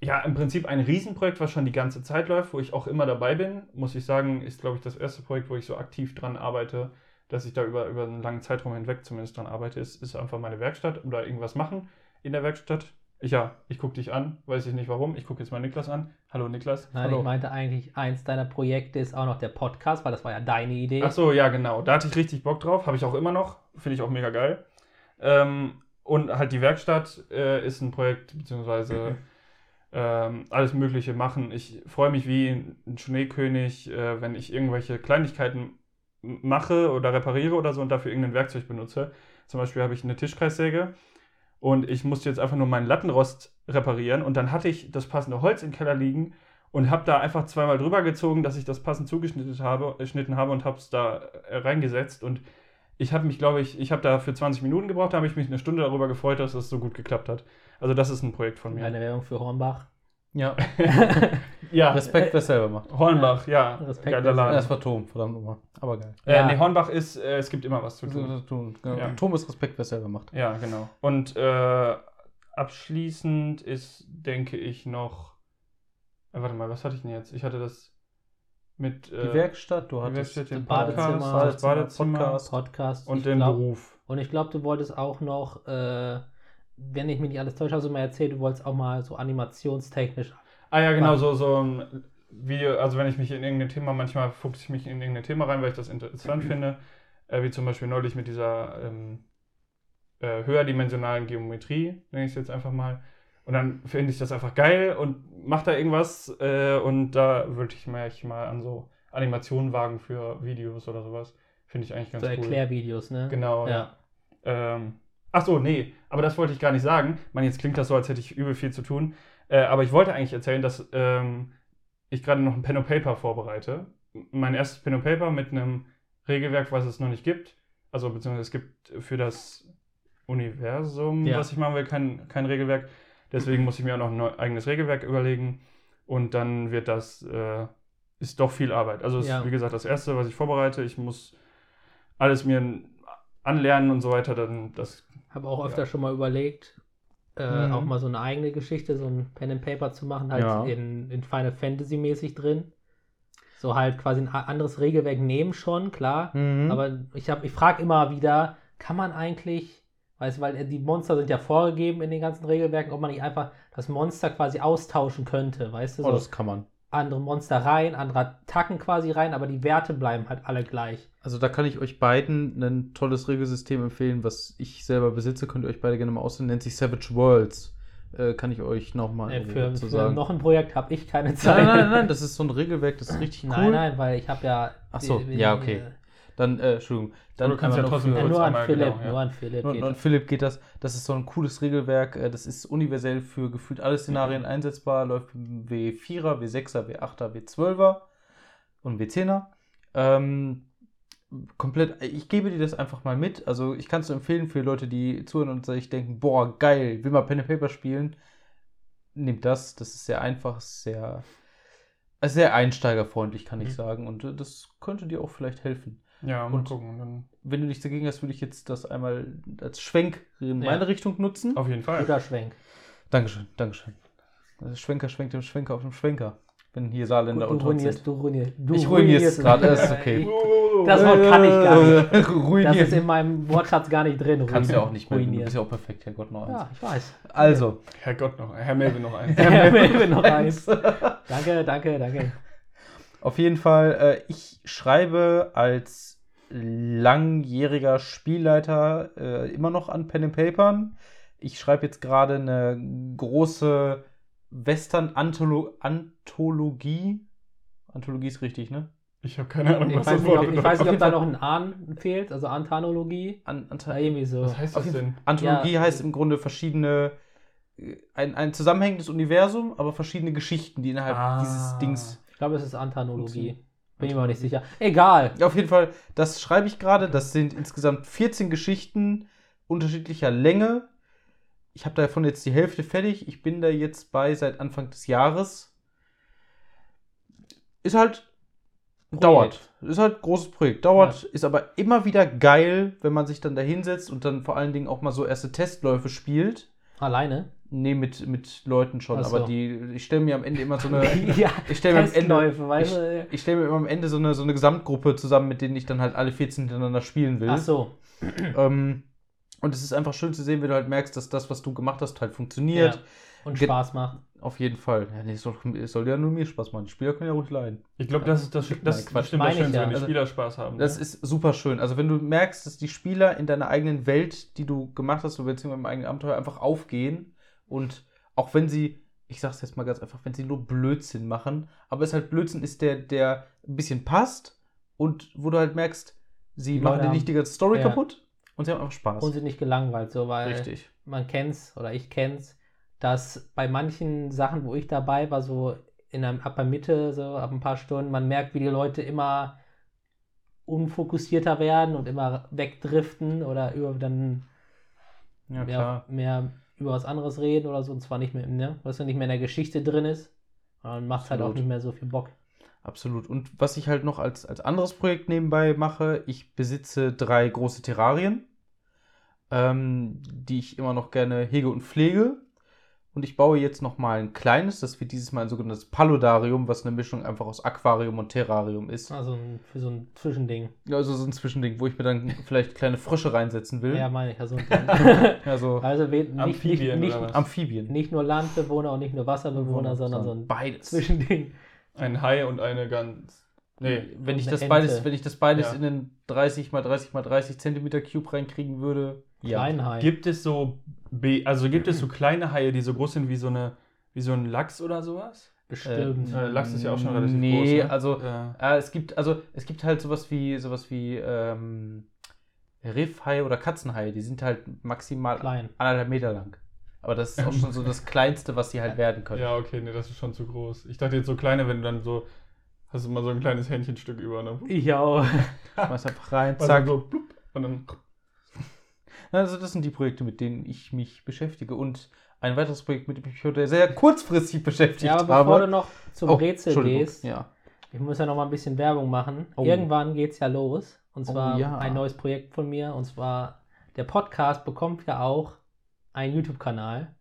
ja, im Prinzip ein Riesenprojekt, was schon die ganze Zeit läuft, wo ich auch immer dabei bin, muss ich sagen, ist, glaube ich, das erste Projekt, wo ich so aktiv dran arbeite, dass ich da über, über einen langen Zeitraum hinweg zumindest dran arbeite, ist, ist einfach meine Werkstatt oder irgendwas machen in der Werkstatt. Ich, ja, ich gucke dich an, weiß ich nicht warum. Ich gucke jetzt mal Niklas an. Hallo Niklas. Nein, Hallo. ich meinte eigentlich, eins deiner Projekte ist auch noch der Podcast, weil das war ja deine Idee. Ach so, ja, genau. Da hatte ich richtig Bock drauf. Habe ich auch immer noch. Finde ich auch mega geil. Ähm, und halt die Werkstatt äh, ist ein Projekt, beziehungsweise ähm, alles Mögliche machen. Ich freue mich wie ein Schneekönig, äh, wenn ich irgendwelche Kleinigkeiten mache oder repariere oder so und dafür irgendein Werkzeug benutze. Zum Beispiel habe ich eine Tischkreissäge und ich musste jetzt einfach nur meinen Lattenrost reparieren und dann hatte ich das passende Holz im Keller liegen und habe da einfach zweimal drüber gezogen, dass ich das passend zugeschnitten habe, geschnitten habe und habe es da äh, reingesetzt und ich habe mich, glaube ich, ich habe da für 20 Minuten gebraucht, da habe ich mich eine Stunde darüber gefreut, dass das so gut geklappt hat. Also das ist ein Projekt von mir. Eine Werbung für Hornbach. Ja. ja, Respekt, wer selber macht. Hornbach, ja, Respekt, geiler das- Laden. Das war Tom, verdammt nochmal. Aber geil. äh, Ja. nee, Hornbach ist, äh, es gibt immer was zu tun. tun. Genau. Ja. Tom ist Respekt, wer selber macht. Ja, genau. Und äh, abschließend ist, denke ich, noch. Äh, warte mal, was hatte ich denn jetzt? Ich hatte das mit. Die äh, Werkstatt, du hattest Werkstatt, den Badezimmer, Podcast, das Badezimmer Podcast. Podcast. und Ich den glaub- Beruf. Und ich glaube, du wolltest auch noch, äh, wenn ich mich nicht alles täusche, hast du mal erzählt, du wolltest auch mal so animationstechnisch. Ah ja, genau, Wann? so, so ein Video, also wenn ich mich in irgendein Thema, manchmal fuchse ich mich in irgendein Thema rein, weil ich das interessant finde, äh, wie zum Beispiel neulich mit dieser ähm, äh, höherdimensionalen Geometrie, nenne ich es jetzt einfach mal. Und dann finde ich das einfach geil und mache da irgendwas äh, und da würde ich mich mal an so Animationen wagen für Videos oder sowas. Finde ich eigentlich ganz so cool. Erklärvideos, ne? Genau. Ja. Ähm, ach so, nee, aber das wollte ich gar nicht sagen. Man, jetzt klingt das so, als hätte ich übel viel zu tun. Äh, aber ich wollte eigentlich erzählen, dass ähm, ich gerade noch ein Pen and Paper vorbereite. Mein erstes Pen and Paper mit einem Regelwerk, was es noch nicht gibt. Also beziehungsweise es gibt für das Universum, Ja. was ich machen will, kein, kein Regelwerk. Deswegen muss ich mir auch noch ein neu, eigenes Regelwerk überlegen. Und dann wird das, äh, ist doch viel Arbeit. Also es Ja. ist, wie gesagt, das Erste, was ich vorbereite. Ich muss alles mir anlernen und so weiter. Dann das, Habe auch öfter schon mal überlegt, äh, Mhm. auch mal so eine eigene Geschichte, so ein Pen and Paper zu machen, halt Ja. in, in Final Fantasy mäßig drin. So halt quasi ein anderes Regelwerk nehmen schon, klar. Mhm. Aber ich habe, ich frage immer wieder, kann man eigentlich, weißt du, weil die Monster sind ja vorgegeben in den ganzen Regelwerken, ob man nicht einfach das Monster quasi austauschen könnte, weißt du? oh, So das kann man. andere Monster rein, andere Attacken quasi rein, aber die Werte bleiben halt alle gleich. Also da kann ich euch beiden ein tolles Regelsystem empfehlen, was ich selber besitze, könnt ihr euch beide gerne mal aussehen, nennt sich Savage Worlds. Äh, kann ich euch nochmal Äh, für, zu für sagen. noch ein Projekt habe ich keine Zeit. nein, nein, nein, das ist so ein Regelwerk, das ist richtig cool. Nein, nein, weil ich habe ja. Ach so, die- ja, okay. Dann, äh, Entschuldigung. Dann du kannst ja trotzdem für- nur an einmal, Philipp, genau, ja. nur an Philipp. Und, geht und das. Philipp geht das. Das ist so ein cooles Regelwerk. äh, Das ist universell für gefühlt alle Szenarien einsetzbar. Läuft im W4er, W6er, W8er, W12er und W10er. Ähm, komplett, ich gebe dir das einfach mal mit. Also ich kann es nur empfehlen für Leute, die zuhören und sich denken, boah, geil, will mal Pen and Paper spielen. Nehmt das. Das ist sehr einfach, sehr, äh, sehr einsteigerfreundlich, kann ich Mhm. sagen. Und äh, das könnte dir auch vielleicht helfen ja, mal Und- gucken. Dann wenn du nichts dagegen hast, würde ich jetzt das einmal als Schwenk in Ja. meine Richtung nutzen. auf jeden Fall. Guter Schwenk. Dankeschön, Dankeschön. Also Schwenker schwenkt dem Schwenker auf dem Schwenker. Wenn hier Saarländer du unter uns ruinierst, sind. du ruinierst. Du Ich ruiniere es gerade, das ist okay. Das Wort kann ich gar nicht. Das ist Ruinieren. in meinem Wortschatz gar nicht drin. Kannst du ja auch nicht mehr. Du ruinieren. bist ja auch perfekt, Herrgott noch eins. Ja, ich weiß. Also, Herrgott noch, Herr Melvin noch ein. Herr Melvin noch eins. Danke, danke, danke. Auf jeden Fall, äh, ich schreibe als langjähriger Spielleiter äh, immer noch an Pen and Papern. Ich schreibe jetzt gerade eine große Western-Anthologie. Anthologie ist richtig, ne? Ich habe keine Ahnung, Ich was weiß das nicht, Wort ob, ich weiß nicht, ob da noch ein Ahn fehlt, also Antanologie. An, Anta- Ja, irgendwie so. Was heißt das denn? Anthologie Ja. heißt im Grunde verschiedene, äh, ein, ein zusammenhängendes Universum, aber verschiedene Geschichten, die innerhalb Ah. dieses Dings. Ich glaube, es ist Antanologie. Bin ich mir auch nicht sicher. Egal. Auf jeden Fall, das schreibe ich gerade. Das sind insgesamt 14 Geschichten unterschiedlicher Länge. Ich habe davon jetzt die Hälfte fertig. Ich bin da jetzt bei seit Anfang des Jahres. Ist halt Projekt. dauert. Ist halt ein großes Projekt. Dauert, ist aber immer wieder geil, wenn man sich dann da hinsetzt und dann vor allen Dingen auch mal so erste Testläufe spielt. Alleine? Nee, mit, mit Leuten schon, so. aber die, ich stelle mir am Ende immer so eine. ja, Ich stelle mir Ende, du? ich stelle mir immer am Ende so eine, so eine Gesamtgruppe zusammen, mit denen ich dann halt alle 14 hintereinander spielen will. Ach so. Ähm, und es ist einfach schön zu sehen, wenn du halt merkst, dass das, was du gemacht hast, halt funktioniert. Ja. Und Ge- Spaß macht. Auf jeden Fall. Ja, nee, es, soll, es soll ja nur mir Spaß machen. Die Spieler können ja ruhig leiden. Ich glaube, das ist das, das, Nein, das Quatsch. stimmt Meine das ich Schönste, ja. wenn die Also, Spieler Spaß haben. Das ne? ist super schön. Also wenn du merkst, dass die Spieler in deiner eigenen Welt, die du gemacht hast, oder beziehungsweise im eigenen Abenteuer einfach aufgehen und auch wenn sie, ich sag's jetzt mal ganz einfach, wenn sie nur Blödsinn machen, aber es halt Blödsinn ist, der, der ein bisschen passt und wo du halt merkst, sie Die machen dir nicht die ganze Story ja. kaputt und sie haben einfach Spaß. Und sind nicht gelangweilt, so, weil Richtig. man kennt's oder ich kenn's, dass bei manchen Sachen, wo ich dabei war, so in einem, ab der Mitte, so ab ein paar Stunden, man merkt, wie die Leute immer unfokussierter werden und immer wegdriften oder über dann Ja, mehr, mehr über was anderes reden oder so, und zwar nicht mehr, ne, was nicht mehr in der Geschichte drin ist. Dann macht halt auch nicht mehr so viel Bock. Absolut. Und was ich halt noch als, als anderes Projekt nebenbei mache, ich besitze drei große Terrarien, ähm, die ich immer noch gerne hege und pflege. Und ich baue jetzt nochmal ein kleines, das wird dieses Mal ein sogenanntes Paludarium, was eine Mischung einfach aus Aquarium und Terrarium ist. Also ein, für so ein Zwischending. Also so ein Zwischending, wo ich mir dann vielleicht kleine Frösche reinsetzen will. Ja, meine ich. Also. Also also nicht, nicht, Amphibien nicht, oder was? Amphibien. nicht nur Landbewohner und nicht nur Wasserbewohner, sondern so ein beides. Zwischending. Ein Hai und eine Gans. Nee, Wenn ich das Ente. beides, wenn ich das beides Ja. in den 30 mal 30 mal 30 Zentimeter Cube reinkriegen würde, ja. Kleinhai. Gibt es so, Be also gibt es so kleine Haie, die so groß sind wie so eine, wie so ein Lachs oder sowas? Bestimmt. Äh, Lachs ist ja auch schon relativ nee, groß. Ne? also Ja. äh, es gibt also es gibt halt sowas wie sowas wie ähm, Riffhaie oder Katzenhaie, die sind halt maximal Klein. anderthalb Meter lang. Aber das ist auch schon so das Kleinste, was sie halt werden können. ja, okay, nee, das ist schon zu groß. Ich dachte jetzt so kleine, wenn du dann so, hast du mal so ein kleines Hähnchenstück über, ne? Ich auch. Schmeiß einfach rein, Also zack. so, blub, und dann, Also das sind die Projekte, mit denen ich mich beschäftige. Und ein weiteres Projekt, mit dem ich mich heute sehr kurzfristig beschäftigt Ja, aber habe. bevor du noch zum Oh, Rätsel gehst, Ja. ich muss ja noch mal ein bisschen Werbung machen. Oh. Irgendwann geht's ja los. Und zwar Oh, ja. ein neues Projekt von mir. Und zwar, der Podcast bekommt ja auch einen YouTube-Kanal.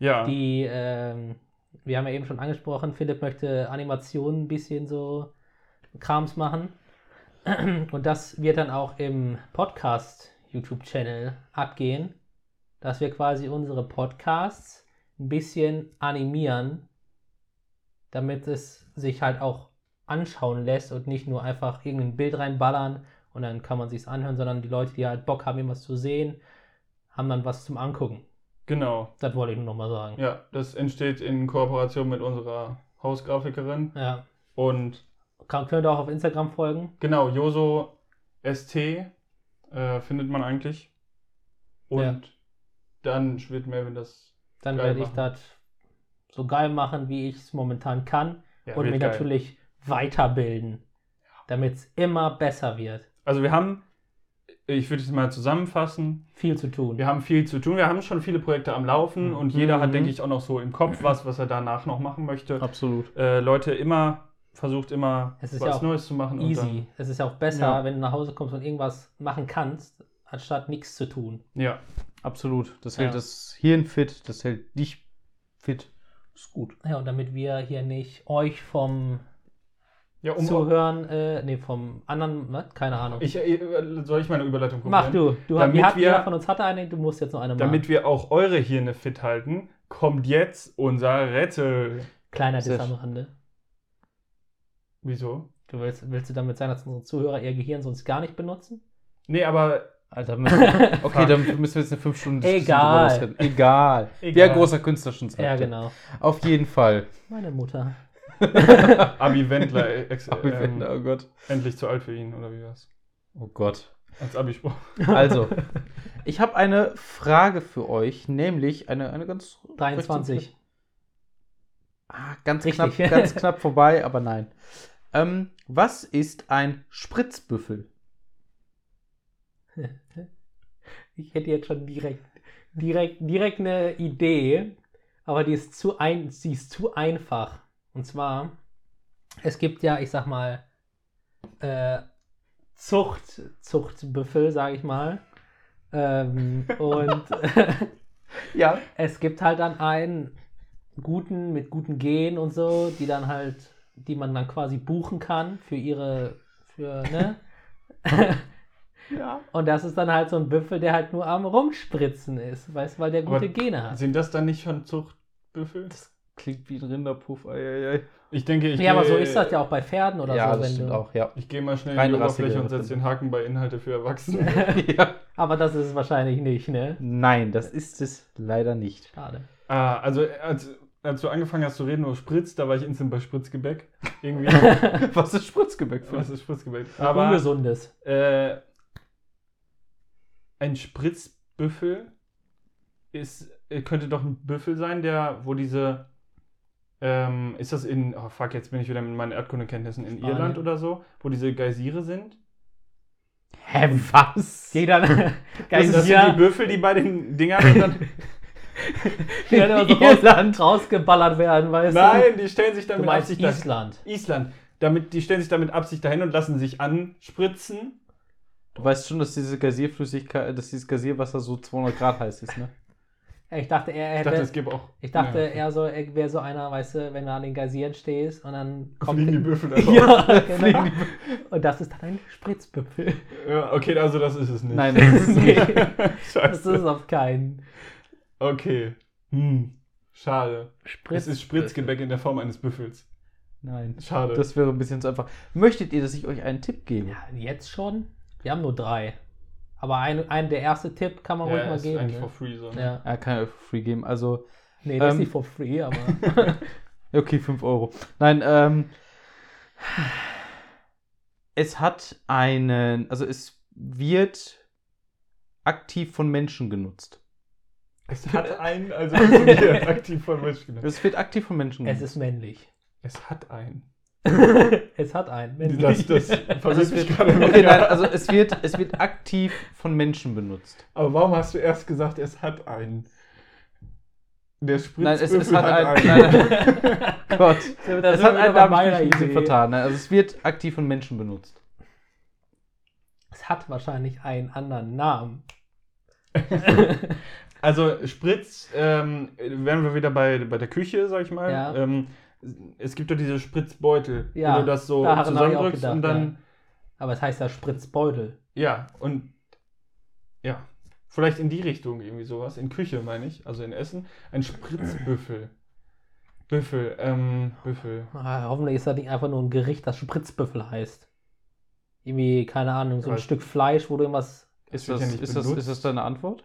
ja. Die, ähm, wir haben ja eben schon angesprochen, Philipp möchte Animationen ein bisschen so Krams machen. Und das wird dann auch im Podcast YouTube-Channel abgehen, dass wir quasi unsere Podcasts ein bisschen animieren, damit es sich halt auch anschauen lässt und nicht nur einfach irgendein Bild reinballern und dann kann man sich's anhören, sondern die Leute, die halt Bock haben, irgendwas zu sehen, haben dann was zum Angucken. Genau. Das wollte ich nur noch mal sagen. Ja, das entsteht in Kooperation mit unserer Hausgrafikerin. Ja. Und Kann, könnt ihr auch auf Instagram folgen. genau, Joso ST äh, findet man eigentlich. Und Ja. dann wird Melvin das. Dann werde ich das so geil machen, wie ich es momentan kann. Ja, und mich geil. natürlich weiterbilden, damit es immer besser wird. Also wir haben, ich würde es mal zusammenfassen, Viel zu tun. wir haben viel zu tun. Wir haben schon viele Projekte am Laufen und jeder hat, Mhm. denke ich, auch noch so im Kopf was, was er danach noch machen möchte. Absolut. Äh, Leute, immer versucht immer Es ist was ja Neues zu machen. und Easy. Es ist ja auch besser, Ja. wenn du nach Hause kommst und irgendwas machen kannst, anstatt nichts zu tun. Ja, Absolut. Das Ja. hält das Hirn fit, das hält dich fit. Ist gut. Ja, und damit wir hier nicht euch vom ja um Zuhören, äh, nee, vom anderen, was? keine Ahnung. ich, äh, soll ich meine Überleitung Mach probieren? du. du Damit hat, wir- jeder von uns hatte eine, du musst jetzt noch eine machen. Damit wir auch eure Hirne fit halten, kommt jetzt unser Rätsel. Kleiner Diss am. Rande. Wieso? Du willst, willst du damit sagen, dass unsere Zuhörer ihr Gehirn sonst gar nicht benutzen? Nee, aber Alter, müssen wir, okay, dann müssen wir jetzt eine 5 Stunden Egal. Egal. Egal. ein großer Künstler schon sagte. Ja, genau. Auf jeden Fall. Meine Mutter. Abi Wendler äh, ex, Abi ähm, Wendler, oh Gott. endlich zu alt für ihn, oder wie war's? Oh Gott. Als Abispruch. Also, ich habe eine Frage für euch, nämlich eine, eine ganz 23. Ah, ganz Richtig. knapp, ganz knapp vorbei, aber nein. Ähm, was ist ein Spritzbüffel? Ich hätte jetzt schon direkt, direkt, direkt eine Idee, aber die ist zu ein, sie ist zu einfach. Und zwar, es gibt ja, ich sag mal, äh, Zucht, Zuchtbüffel, sage ich mal. Ähm, und Ja. es gibt halt dann einen guten, mit guten Genen und so, die dann halt, die man dann quasi buchen kann für ihre, für, ne? Ja. Und das ist dann halt so ein Büffel, der halt nur am Rumspritzen ist, weißt du, weil der gute Aber Gene hat. Sind das dann nicht schon Zuchtbüffel? Klingt wie ein Rinderpuff. Eieiei. Ich denke, ich Ja, aber so ist das ja auch bei Pferden oder ja, so, das wenn stimmt du. auch, ja. Ich gehe mal schnell in die Oberfläche und setze den Haken bei Inhalte für Erwachsene. ja. Aber das ist es wahrscheinlich nicht, ne? Nein, das ist es leider nicht. Schade. ah, also als, als du angefangen hast zu reden über Spritz, da war ich instant bei Spritzgebäck. Irgendwie. Was ist Spritzgebäck für? Was ist Spritzgebäck? Aber Ungesundes. äh, ein Spritzbüffel ist, äh, könnte doch ein Büffel sein, der, wo diese, ähm, ist das in, oh fuck, jetzt bin ich wieder mit meinen Erdkundekenntnissen in Spanien. Irland oder so, wo diese Geysire sind? Hä, was? Jeder. Das, das sind die Geysir, Büffel, die bei den Dingern die dann immer so raus, rausgeballert werden, weißt du? Nein, die stellen sich dann Du Absicht dahin. Island. Island. Damit, die stellen sich dann mit Absicht dahin und lassen sich anspritzen. Du weißt schon, dass diese Gasierflüssigkeit, dass dieses Gasierwasser so 200 Grad heiß ist, ne? Ich dachte, er Ich hätte. dachte, es gibt auch. Ich dachte, ja. er so, er wäre so einer, weißt du, wenn du an den Geysiren stehst und dann kommt. Fliegen die Büffel einfach ja, genau. Und das ist dann ein Spritzbüffel. Ja, okay, also das ist es nicht. Nein, das ist nee, nicht. das Scheiße. ist auf keinen. Okay. Hm. Schade. Spritz. Es ist Spritzgebäck in der Form eines Büffels. Nein. Schade. Das wäre ein bisschen zu einfach. Möchtet ihr, dass ich euch einen Tipp gebe? Ja, jetzt schon? Wir haben nur drei. Aber ein, ein, der erste Tipp kann man ruhig ja, mal ist geben. eigentlich Ne? for free so. Ne? Ja. Ja, kann ich euch free geben. Also, Nee, das ist Ähm, nicht for free, aber. okay, 5 Euro. Nein, ähm. Es hat einen. Also, es wird aktiv von Menschen genutzt. Es hat einen, also funktioniert aktiv von Menschen. Es wird aktiv von Menschen es ist männlich. Es hat einen. es hat einen. Das, das Also es mich wird, gerade okay, nein, also es wird, es wird aktiv von Menschen benutzt. Aber warum hast du erst gesagt, es hat einen? Der Nein, es, es Spritzbüffel hat einen. einen. Nein. Gott. Das Es hat einen, da habe meiner ich mich vertan. Nein, also es wird aktiv von Menschen benutzt. Es hat wahrscheinlich einen anderen Namen. Also Spritz, ähm, wären wir wieder bei, bei der Küche, sag ich mal. Ja. Ähm, es gibt doch diese Spritzbeutel, Ja, wo du das so daran hab ich auch zusammendrückst gedacht, und dann, Aber es heißt ja Spritzbeutel. ja. und ja, vielleicht in die Richtung irgendwie sowas, in Küche meine ich, also in Essen, ein Spritzbüffel. Büffel, ähm, Büffel. Ah, hoffentlich ist das nicht einfach nur ein Gericht, das Spritzbüffel heißt. Irgendwie, keine Ahnung, so ein Stück Fleisch, wo du irgendwas. Ist das, ja ist, das, ist das deine Antwort?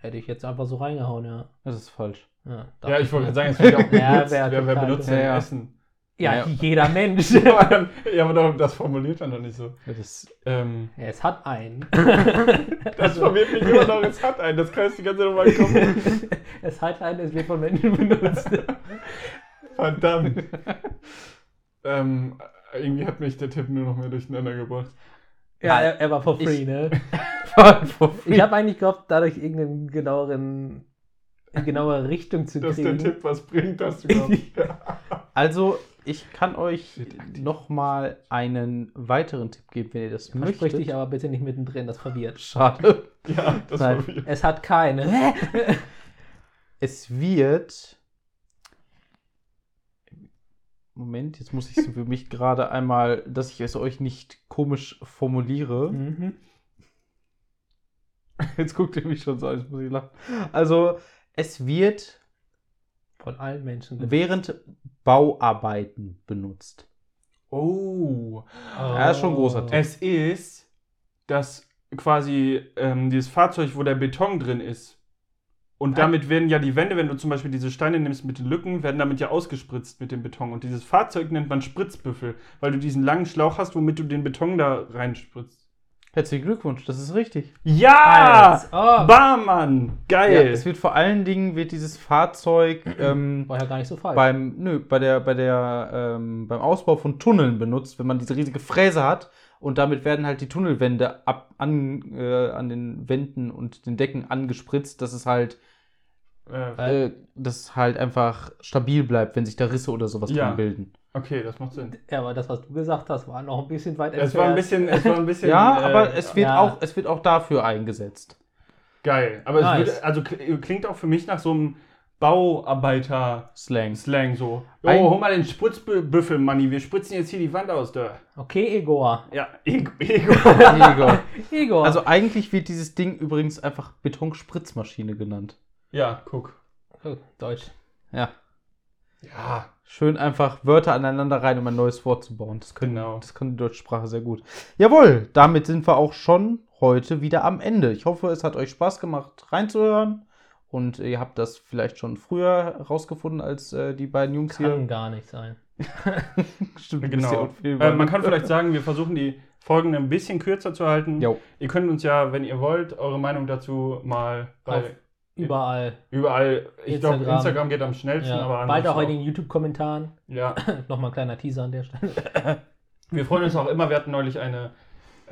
Hätte ich jetzt einfach so reingehauen, ja. Das ist falsch. Ja, Ja, ich wollte gerade sagen, es wird ja auch Ja, benutzt. wer wer, wer benutzt denn Ja, ja. Essen? Ja, Ja. jeder Mensch. ja, aber doch, das formuliert man doch nicht so. Ja, das, Ähm, es hat einen. das verwirrt mich immer noch, es hat einen, das kann ich die ganze Zeit nochmal kommen. es hat einen, es wird von Menschen benutzt. Verdammt. ähm, irgendwie hat mich der Tipp nur noch mehr durcheinander gebracht. ja, er, er war for free, Ich- ne? Ich habe eigentlich gehofft, dadurch irgendeinen genaueren, in genauere Richtung zu Dass der kriegen. Tipp was bringt, geglaubt. ja. Also, ich kann euch nochmal einen weiteren Tipp geben, wenn ihr das Versprich möchtet. dich aber bitte nicht mittendrin, das verwirrt. Schade. ja, das Nein. viel. Es hat keine. Es wird. Moment, jetzt muss ich es für mich gerade einmal, dass ich es euch nicht komisch formuliere. mhm. Jetzt guckt ihr mich schon so an, jetzt muss ich lachen. Also, es wird Von allen Menschen. während Bauarbeiten benutzt. Oh. Ja, ist schon ein großer Tipp. Es ist das quasi ähm, dieses Fahrzeug, wo der Beton drin ist. Und damit werden ja die Wände, wenn du zum Beispiel diese Steine nimmst mit den Lücken, werden damit ja ausgespritzt mit dem Beton. Und dieses Fahrzeug nennt man Spritzbüffel, weil du diesen langen Schlauch hast, womit du den Beton da reinspritzt. Herzlichen Glückwunsch, das ist richtig. Ja! Oh, Barmann! Ja, Geil! es wird vor allen Dingen wird dieses Fahrzeug ähm, war ja gar nicht so falsch. beim, nö, bei der, bei der, ähm, beim Ausbau von Tunneln benutzt, wenn man diese riesige Fräse hat und damit werden halt die Tunnelwände ab, an, äh, an den Wänden und den Decken angespritzt, dass es halt, äh, äh, dass es halt einfach stabil bleibt, wenn sich da Risse oder sowas Ja. drin bilden. okay, das macht Sinn. ja, aber das, was du gesagt hast, war noch ein bisschen weit Es war ein bisschen, es war ein bisschen. Ja, äh, aber es wird, ja. auch, es wird auch dafür eingesetzt. Geil. Aber Nice. es wird, also kl- klingt auch für mich nach so einem Bauarbeiter-Slang Slang. so. Ein- Oh, hol mal den Spritzbüffel, Manni. Wir spritzen jetzt hier die Wand aus da. Okay, Igor. Ja, Ego. Ego. Igor. Igor. Also eigentlich wird dieses Ding übrigens einfach Betonspritzmaschine genannt. Ja, guck. Oh, Deutsch. Ja. Ja, Schön einfach Wörter aneinander rein, um ein neues Wort zu bauen. Das können, Genau. das kann die deutsche Sprache sehr gut. Jawohl, damit sind wir auch schon heute wieder am Ende. Ich hoffe, es hat euch Spaß gemacht, reinzuhören. Und ihr habt das vielleicht schon früher rausgefunden als äh, die beiden Jungs Kann hier. gar nicht sein. Stimmt, genau. Äh, man kann vielleicht sagen, wir versuchen die Folgen ein bisschen kürzer zu halten. Jo. Ihr könnt uns ja, wenn ihr wollt, eure Meinung dazu mal bei Auf Überall. überall. Ich glaube, Instagram. Geht am schnellsten, Ja. aber Bald auch in den YouTube-Kommentaren. Ja, Nochmal ein kleiner Teaser an der Stelle. wir freuen uns auch immer. Wir hatten neulich eine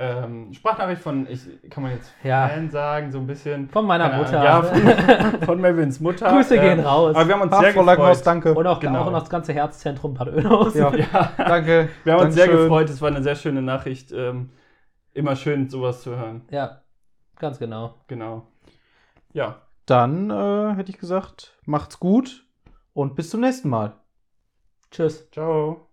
ähm, Sprachnachricht von, ich kann man jetzt Ja. Fan sagen, so ein bisschen. Von meiner Mutter. Ja, von, von Melvins Mutter. Grüße gehen Ähm, raus. Aber wir haben uns Ach, sehr Frau Langhaus, gefreut. danke. Und auch, Genau. auch noch das ganze Herzzentrum Paderöhaus. Ja. Ja, Danke. wir haben uns sehr Dankeschön. gefreut. Es war eine sehr schöne Nachricht. Ähm, immer schön, sowas zu hören. ja, ganz genau. Genau. Ja, dann äh, hätte ich gesagt, macht's gut und bis zum nächsten Mal. Tschüss. Ciao.